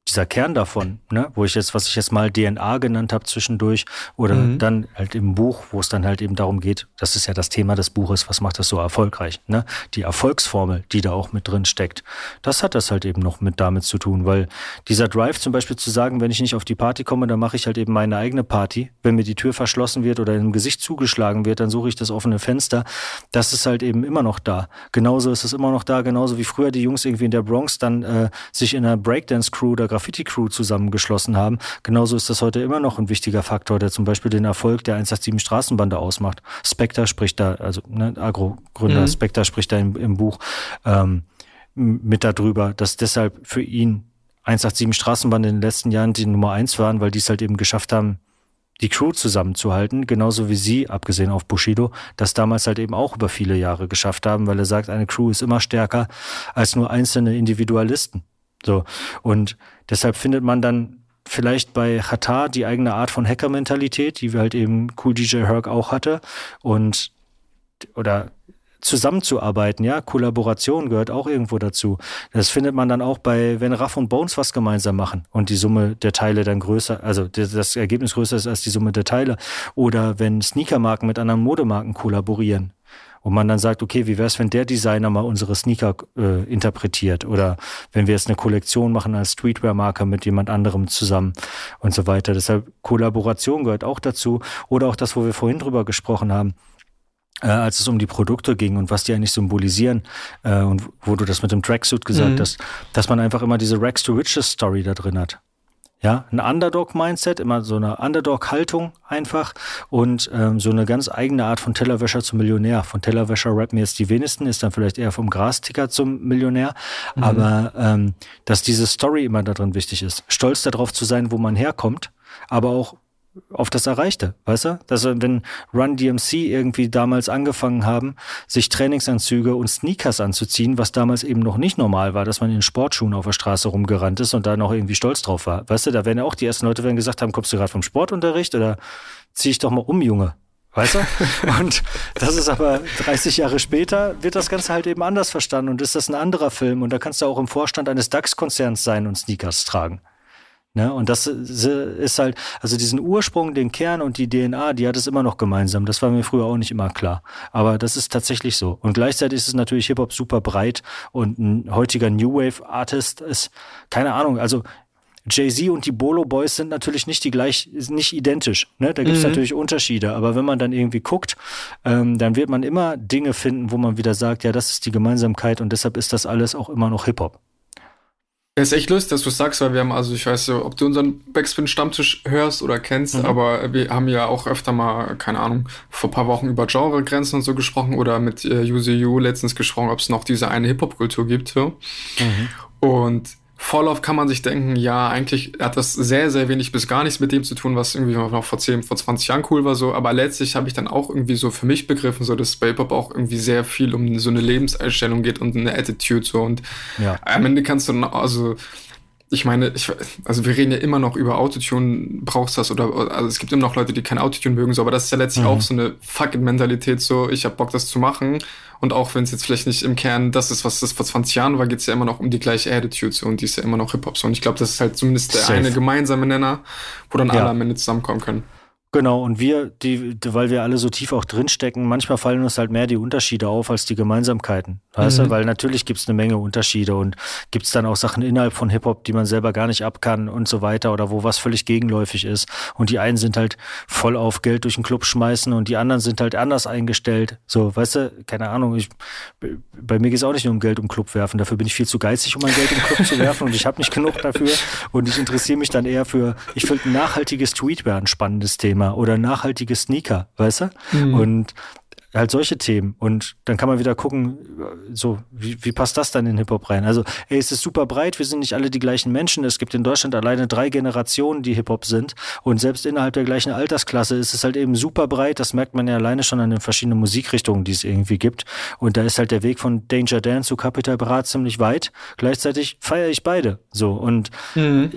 dieser Kern davon, ne, wo ich jetzt, was ich jetzt mal DNA genannt habe zwischendurch, oder mhm. dann halt im Buch, wo es dann halt eben darum geht, das ist ja das Thema des Buches, was macht das so erfolgreich, ne? Die Erfolgsformel, die da auch mit drin steckt. Das hat das halt eben noch mit damit zu tun, weil dieser Drive zum Beispiel zu sagen, wenn ich nicht auf die Party komme, dann mache ich halt eben meine eigene Party. Wenn mir die Tür verschlossen wird oder im Gesicht zugeschlagen wird, dann suche ich das offene Fenster. Das ist halt eben immer noch da. Genauso ist es immer noch da, genauso wie früher die Jungs irgendwie in der Bronx dann äh, sich in einer Breakdance-Crew oder Graffiti-Crew zusammengeschlossen haben. Genauso ist das heute immer noch ein wichtiger Faktor, der zum Beispiel den Erfolg der 187 Straßenbande ausmacht. Spectre spricht da, also ne, Agro-Gründer mhm. Spectre spricht da im, im Buch ähm, mit darüber, dass deshalb für ihn 187 Straßenbande in den letzten Jahren die Nummer eins waren, weil die es halt eben geschafft haben, die Crew zusammenzuhalten, genauso wie sie, abgesehen auf Bushido, das damals halt eben auch über viele Jahre geschafft haben, weil er sagt, eine Crew ist immer stärker als nur einzelne Individualisten. So. Und deshalb findet man dann vielleicht bei Qatar die eigene Art von Hacker-Mentalität, die wir halt eben Cool DJ Herc auch hatte. Und oder zusammenzuarbeiten, ja, Kollaboration gehört auch irgendwo dazu. Das findet man dann auch bei, wenn Raff und Bones was gemeinsam machen und die Summe der Teile dann größer, also das Ergebnis größer ist als die Summe der Teile. Oder wenn Sneakermarken mit anderen Modemarken kollaborieren. Und man dann sagt, okay, wie wäre es, wenn der Designer mal unsere Sneaker äh, interpretiert? Oder wenn wir jetzt eine Kollektion machen als Streetwear-Marker mit jemand anderem zusammen und so weiter. Deshalb Kollaboration gehört auch dazu. Oder auch das, wo wir vorhin drüber gesprochen haben äh, als es um die Produkte ging und was die eigentlich symbolisieren äh, und wo du das mit dem Tracksuit gesagt mhm. hast, dass man einfach immer diese Rags to Riches Story da drin hat. Ja, ein Underdog-Mindset, immer so eine Underdog-Haltung einfach und ähm, so eine ganz eigene Art von Tellerwäscher zum Millionär. Von Tellerwäscher rappen jetzt die wenigsten, ist dann vielleicht eher vom Grasticker zum Millionär. Mhm. Aber ähm, dass diese Story immer da drin wichtig ist. Stolz darauf zu sein, wo man herkommt, aber auch auf das Erreichte, weißt du? Dass wenn Run DMC irgendwie damals angefangen haben, sich Trainingsanzüge und Sneakers anzuziehen, was damals eben noch nicht normal war, dass man in Sportschuhen auf der Straße rumgerannt ist und da noch irgendwie stolz drauf war. Weißt du, da werden ja auch die ersten Leute werden gesagt haben, kommst du gerade vom Sportunterricht oder zieh ich doch mal um, Junge. Weißt du? Und das ist aber 30 Jahre später, wird das Ganze halt eben anders verstanden und ist das ein anderer Film und da kannst du auch im Vorstand eines DAX-Konzerns sein und Sneakers tragen. Ne? Und das ist halt, also diesen Ursprung, den Kern und die DNA, die hat es immer noch gemeinsam. Das war mir früher auch nicht immer klar. Aber das ist tatsächlich so. Und gleichzeitig ist es natürlich Hip-Hop super breit und ein heutiger New Wave Artist ist, keine Ahnung, also Jay-Z und die Bolo Boys sind natürlich nicht die gleich, nicht identisch. Ne? Da gibt es mhm. natürlich Unterschiede. Aber wenn man dann irgendwie guckt, ähm, dann wird man immer Dinge finden, wo man wieder sagt, ja, das ist die Gemeinsamkeit und deshalb ist das alles auch immer noch Hip-Hop. Ja, ist echt lustig, dass du sagst, weil wir haben, also ich weiß ja, ob du unseren Backspin-Stammtisch hörst oder kennst, mhm. aber wir haben ja auch öfter mal, keine Ahnung, vor paar Wochen über Genregrenzen und so gesprochen oder mit äh, UZU letztens gesprochen, ob es noch diese eine Hip-Hop-Kultur gibt. So. Mhm. Und oft kann man sich denken, ja, eigentlich hat das sehr, sehr wenig bis gar nichts mit dem zu tun, was irgendwie noch vor 10, vor 20 Jahren cool war, so. Aber letztlich habe ich dann auch irgendwie so für mich begriffen, so, dass bei Hip-Hop auch irgendwie sehr viel um so eine Lebenseinstellung geht und eine Attitude, so. Und ja. am Ende kannst du, also, ich meine, ich, also wir reden ja immer noch über Autotune, brauchst das oder also es gibt immer noch Leute, die kein Autotune mögen, so, aber das ist ja letztlich mhm. auch so eine Fuck-it-Mentalität, so ich habe Bock, das zu machen. Und auch wenn es jetzt vielleicht nicht im Kern das ist, was das vor 20 Jahren war, geht es ja immer noch um die gleiche Attitude so und die ist ja immer noch Hip-Hop so. Und ich glaube, das ist halt zumindest der Safe. eine gemeinsame Nenner, wo dann ja. alle am Ende zusammenkommen können. Genau, und wir, die, weil wir alle so tief auch drinstecken, manchmal fallen uns halt mehr die Unterschiede auf als die Gemeinsamkeiten. Weißt mhm. du, weil natürlich gibt's eine Menge Unterschiede und gibt's dann auch Sachen innerhalb von Hip-Hop, die man selber gar nicht ab kann und so weiter oder wo was völlig gegenläufig ist. Und die einen sind halt voll auf Geld durch den Club schmeißen und die anderen sind halt anders eingestellt. So, weißt du, keine Ahnung, ich, bei mir geht's auch nicht nur um Geld um Club werfen. Dafür bin ich viel zu geizig, um mein Geld im Club zu werfen und ich habe nicht genug dafür. Und ich interessiere mich dann eher für, ich finde ein nachhaltiges Tweetwear ein spannendes Thema. Thema oder nachhaltige Sneaker, weißt du? Mhm. Und halt solche Themen. Und dann kann man wieder gucken, so, wie, wie passt das dann in Hip-Hop rein? Also, ey, es ist super breit, wir sind nicht alle die gleichen Menschen. Es gibt in Deutschland alleine drei Generationen, die Hip-Hop sind. Und selbst innerhalb der gleichen Altersklasse ist es halt eben super breit. Das merkt man ja alleine schon an den verschiedenen Musikrichtungen, die es irgendwie gibt. Und da ist halt der Weg von Danger Dan zu Capital Bra ziemlich weit. Gleichzeitig feiere ich beide. So. Und mhm.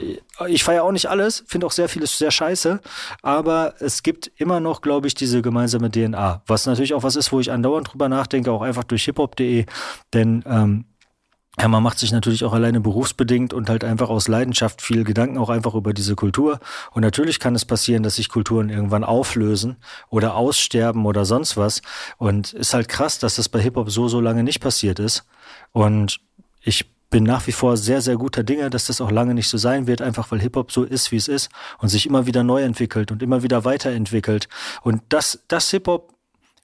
Ich feiere auch nicht alles, finde auch sehr vieles sehr scheiße. Aber es gibt immer noch, glaube ich, diese gemeinsame DNA. Was natürlich auch was ist, wo ich andauernd drüber nachdenke, auch einfach durch hiphop.de. Denn ähm, ja, man macht sich natürlich auch alleine berufsbedingt und halt einfach aus Leidenschaft viel Gedanken auch einfach über diese Kultur. Und natürlich kann es passieren, dass sich Kulturen irgendwann auflösen oder aussterben oder sonst was. Und ist halt krass, dass das bei Hip-Hop so, so lange nicht passiert ist. Und ich bin nach wie vor sehr, sehr guter Dinge, dass das auch lange nicht so sein wird, einfach weil Hip-Hop so ist, wie es ist und sich immer wieder neu entwickelt und immer wieder weiterentwickelt. Und das, das Hip-Hop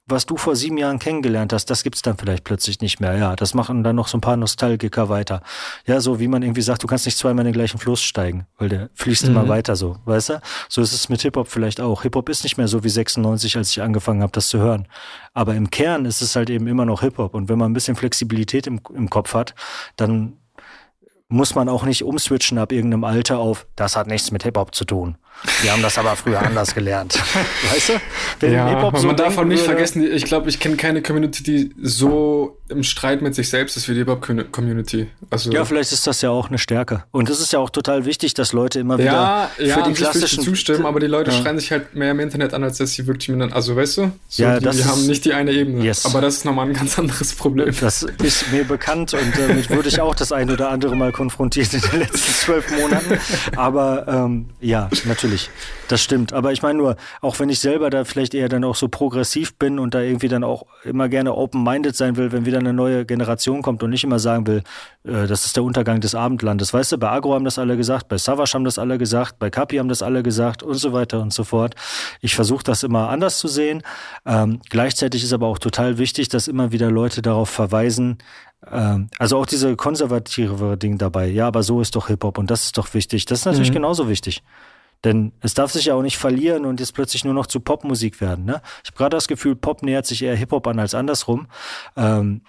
was du vor sieben Jahren kennengelernt hast, das gibt's dann vielleicht plötzlich nicht mehr. Ja, das machen dann noch so ein paar Nostalgiker weiter. Ja, so wie man irgendwie sagt, du kannst nicht zweimal in den gleichen Fluss steigen, weil der fließt mhm. immer weiter so, weißt du? So ist es mit Hip-Hop vielleicht auch. Hip-Hop ist nicht mehr so wie 96, als ich angefangen habe, das zu hören. Aber im Kern ist es halt eben immer noch Hip-Hop. Und wenn man ein bisschen Flexibilität im, im Kopf hat, dann muss man auch nicht umswitchen ab irgendeinem Alter auf, das hat nichts mit Hip-Hop zu tun. Wir haben das aber früher anders gelernt. Weißt du? Wenn ja, Hip-Hop so man darf auch nicht würde, vergessen, ich glaube, ich kenne keine Community, die so im Streit mit sich selbst ist wie die Hip-Hop-Community. Also ja, vielleicht ist das ja auch eine Stärke. Und es ist ja auch total wichtig, dass Leute immer wieder ja, für ja, die klassischen... zustimmen, aber die Leute ja. schreien sich halt mehr im Internet an, als dass sie wirklich miteinander... Also, weißt du? So, ja, die, das die haben nicht die eine Ebene. Yes. Aber das ist nochmal ein ganz anderes Problem. Das ist mir bekannt und damit würde ich auch das eine oder andere Mal konfrontiert in den letzten zwölf Monaten. Aber ähm, ja, natürlich. Das stimmt. Aber ich meine nur, auch wenn ich selber da vielleicht eher dann auch so progressiv bin und da irgendwie dann auch immer gerne open-minded sein will, wenn wieder eine neue Generation kommt und nicht immer sagen will, äh, das ist der Untergang des Abendlandes. Weißt du, bei Agro haben das alle gesagt, bei Savage haben das alle gesagt, bei Kapi haben das alle gesagt und so weiter und so fort. Ich versuche das immer anders zu sehen. Ähm, gleichzeitig ist aber auch total wichtig, dass immer wieder Leute darauf verweisen, ähm, also auch diese konservative Ding dabei. Ja, aber so ist doch Hip-Hop und das ist doch wichtig. Das ist natürlich mhm. genauso wichtig. Denn es darf sich ja auch nicht verlieren und jetzt plötzlich nur noch zu Popmusik werden. Ne? Ich habe gerade das Gefühl, Pop nähert sich eher Hip-Hop an als andersrum. Ähm,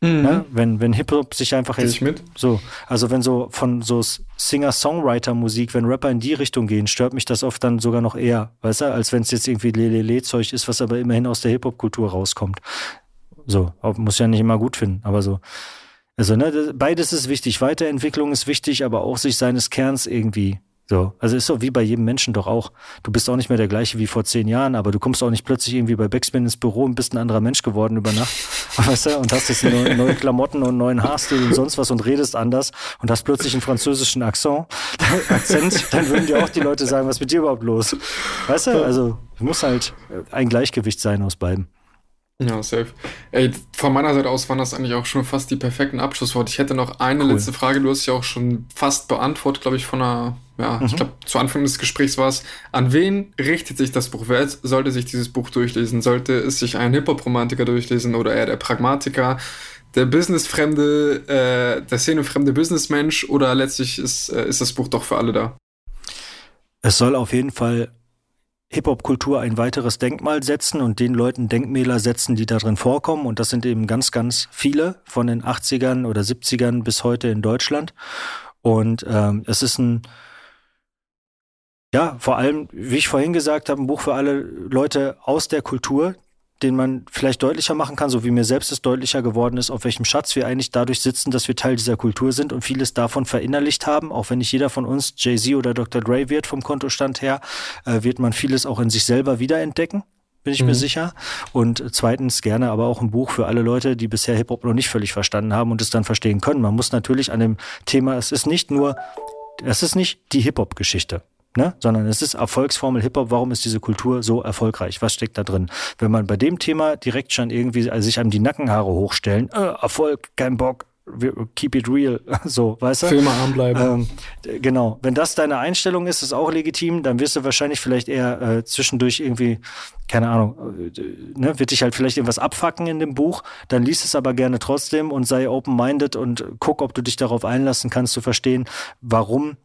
mhm. ne? Wenn, wenn Hip-Hop sich einfach jetzt, mit? so, also wenn so von so Singer-Songwriter-Musik, wenn Rapper in die Richtung gehen, stört mich das oft dann sogar noch eher, weißt du, als wenn es jetzt irgendwie Lelele-Zeug ist, was aber immerhin aus der Hip-Hop-Kultur rauskommt. So, muss ja nicht immer gut finden, aber so. Also, ne, beides ist wichtig. Weiterentwicklung ist wichtig, aber auch sich seines Kerns irgendwie so, also ist so wie bei jedem Menschen doch auch. Du bist auch nicht mehr der gleiche wie vor zehn Jahren, aber du kommst auch nicht plötzlich irgendwie bei Backspin ins Büro und bist ein anderer Mensch geworden über Nacht, weißt du, und hast jetzt neue, neue Klamotten und neuen Haarstil und sonst was und redest anders und hast plötzlich einen französischen Akzent, Akzent, dann würden dir auch die Leute sagen, was ist mit dir überhaupt los? Weißt du, also muss halt ein Gleichgewicht sein aus beiden. Ja, safe. Ey, von meiner Seite aus waren das eigentlich auch schon fast die perfekten Abschlussworte. Ich hätte noch eine cool. letzte Frage. Du hast ja auch schon fast beantwortet, glaube ich, von einer, ja, mhm. ich glaube, zu Anfang des Gesprächs war es. An wen richtet sich das Buch? Wer sollte sich dieses Buch durchlesen? Sollte es sich ein Hip-Hop-Romantiker durchlesen oder eher der Pragmatiker? Der Businessfremde, äh, der szenefremde Businessmensch oder letztlich ist, äh, ist das Buch doch für alle da? Es soll auf jeden Fall Hip-Hop-Kultur ein weiteres Denkmal setzen und den Leuten Denkmäler setzen, die darin vorkommen. Und das sind eben ganz, ganz viele von den 80ern oder 70ern bis heute in Deutschland. Und ähm, es ist ein, ja, vor allem, wie ich vorhin gesagt habe, ein Buch für alle Leute aus der Kultur, den man vielleicht deutlicher machen kann, so wie mir selbst es deutlicher geworden ist, auf welchem Schatz wir eigentlich dadurch sitzen, dass wir Teil dieser Kultur sind und vieles davon verinnerlicht haben. Auch wenn nicht jeder von uns Jay-Z oder Dr. Dre wird vom Kontostand her, äh, wird man vieles auch in sich selber wiederentdecken bin ich mhm. mir sicher. Und zweitens gerne aber auch ein Buch für alle Leute, die bisher Hip-Hop noch nicht völlig verstanden haben und es dann verstehen können. Man muss natürlich an dem Thema, es ist nicht nur, es ist nicht die Hip-Hop-Geschichte ne? sondern es ist Erfolgsformel Hip-Hop. Warum ist diese Kultur so erfolgreich? Was steckt da drin? Wenn man bei dem Thema direkt schon irgendwie also sich einem die Nackenhaare hochstellen, äh, Erfolg, kein Bock, keep it real, so, weißt du? Für immer arm bleiben. Ähm, genau. Wenn das deine Einstellung ist, ist auch legitim, dann wirst du wahrscheinlich vielleicht eher äh, zwischendurch irgendwie, keine Ahnung, äh, ne, wird dich halt vielleicht irgendwas abfacken in dem Buch, dann liest es aber gerne trotzdem und sei open-minded und guck, ob du dich darauf einlassen kannst zu verstehen, warum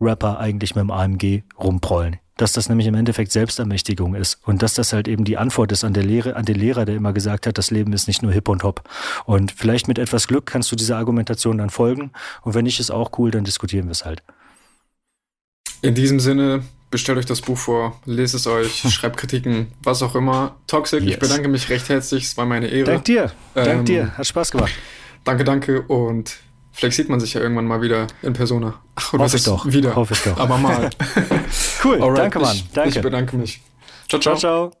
Rapper eigentlich mit dem AMG rumprollen. Dass das nämlich im Endeffekt Selbstermächtigung ist und dass das halt eben die Antwort ist an der Lehre, an den Lehrer, der immer gesagt hat, das Leben ist nicht nur Hip und Hop. Und vielleicht mit etwas Glück kannst du dieser Argumentation dann folgen. Und wenn nicht, ist auch cool, dann diskutieren wir es halt. In diesem Sinne, bestellt euch das Buch vor, lest es euch, schreibt Kritiken, was auch immer. Toxic, yes. ich bedanke mich recht herzlich, es war meine Ehre. Dank dir, ähm, dank dir, hat Spaß gemacht. Danke, danke und Vielleicht sieht man sich ja irgendwann mal wieder in Persona. Ach, oder Hoffe ich doch. Wieder. Hoffe ich doch. Aber mal. cool, Alright, danke, Mann. Ich, danke. Ich bedanke mich. Ciao, ciao. ciao, ciao.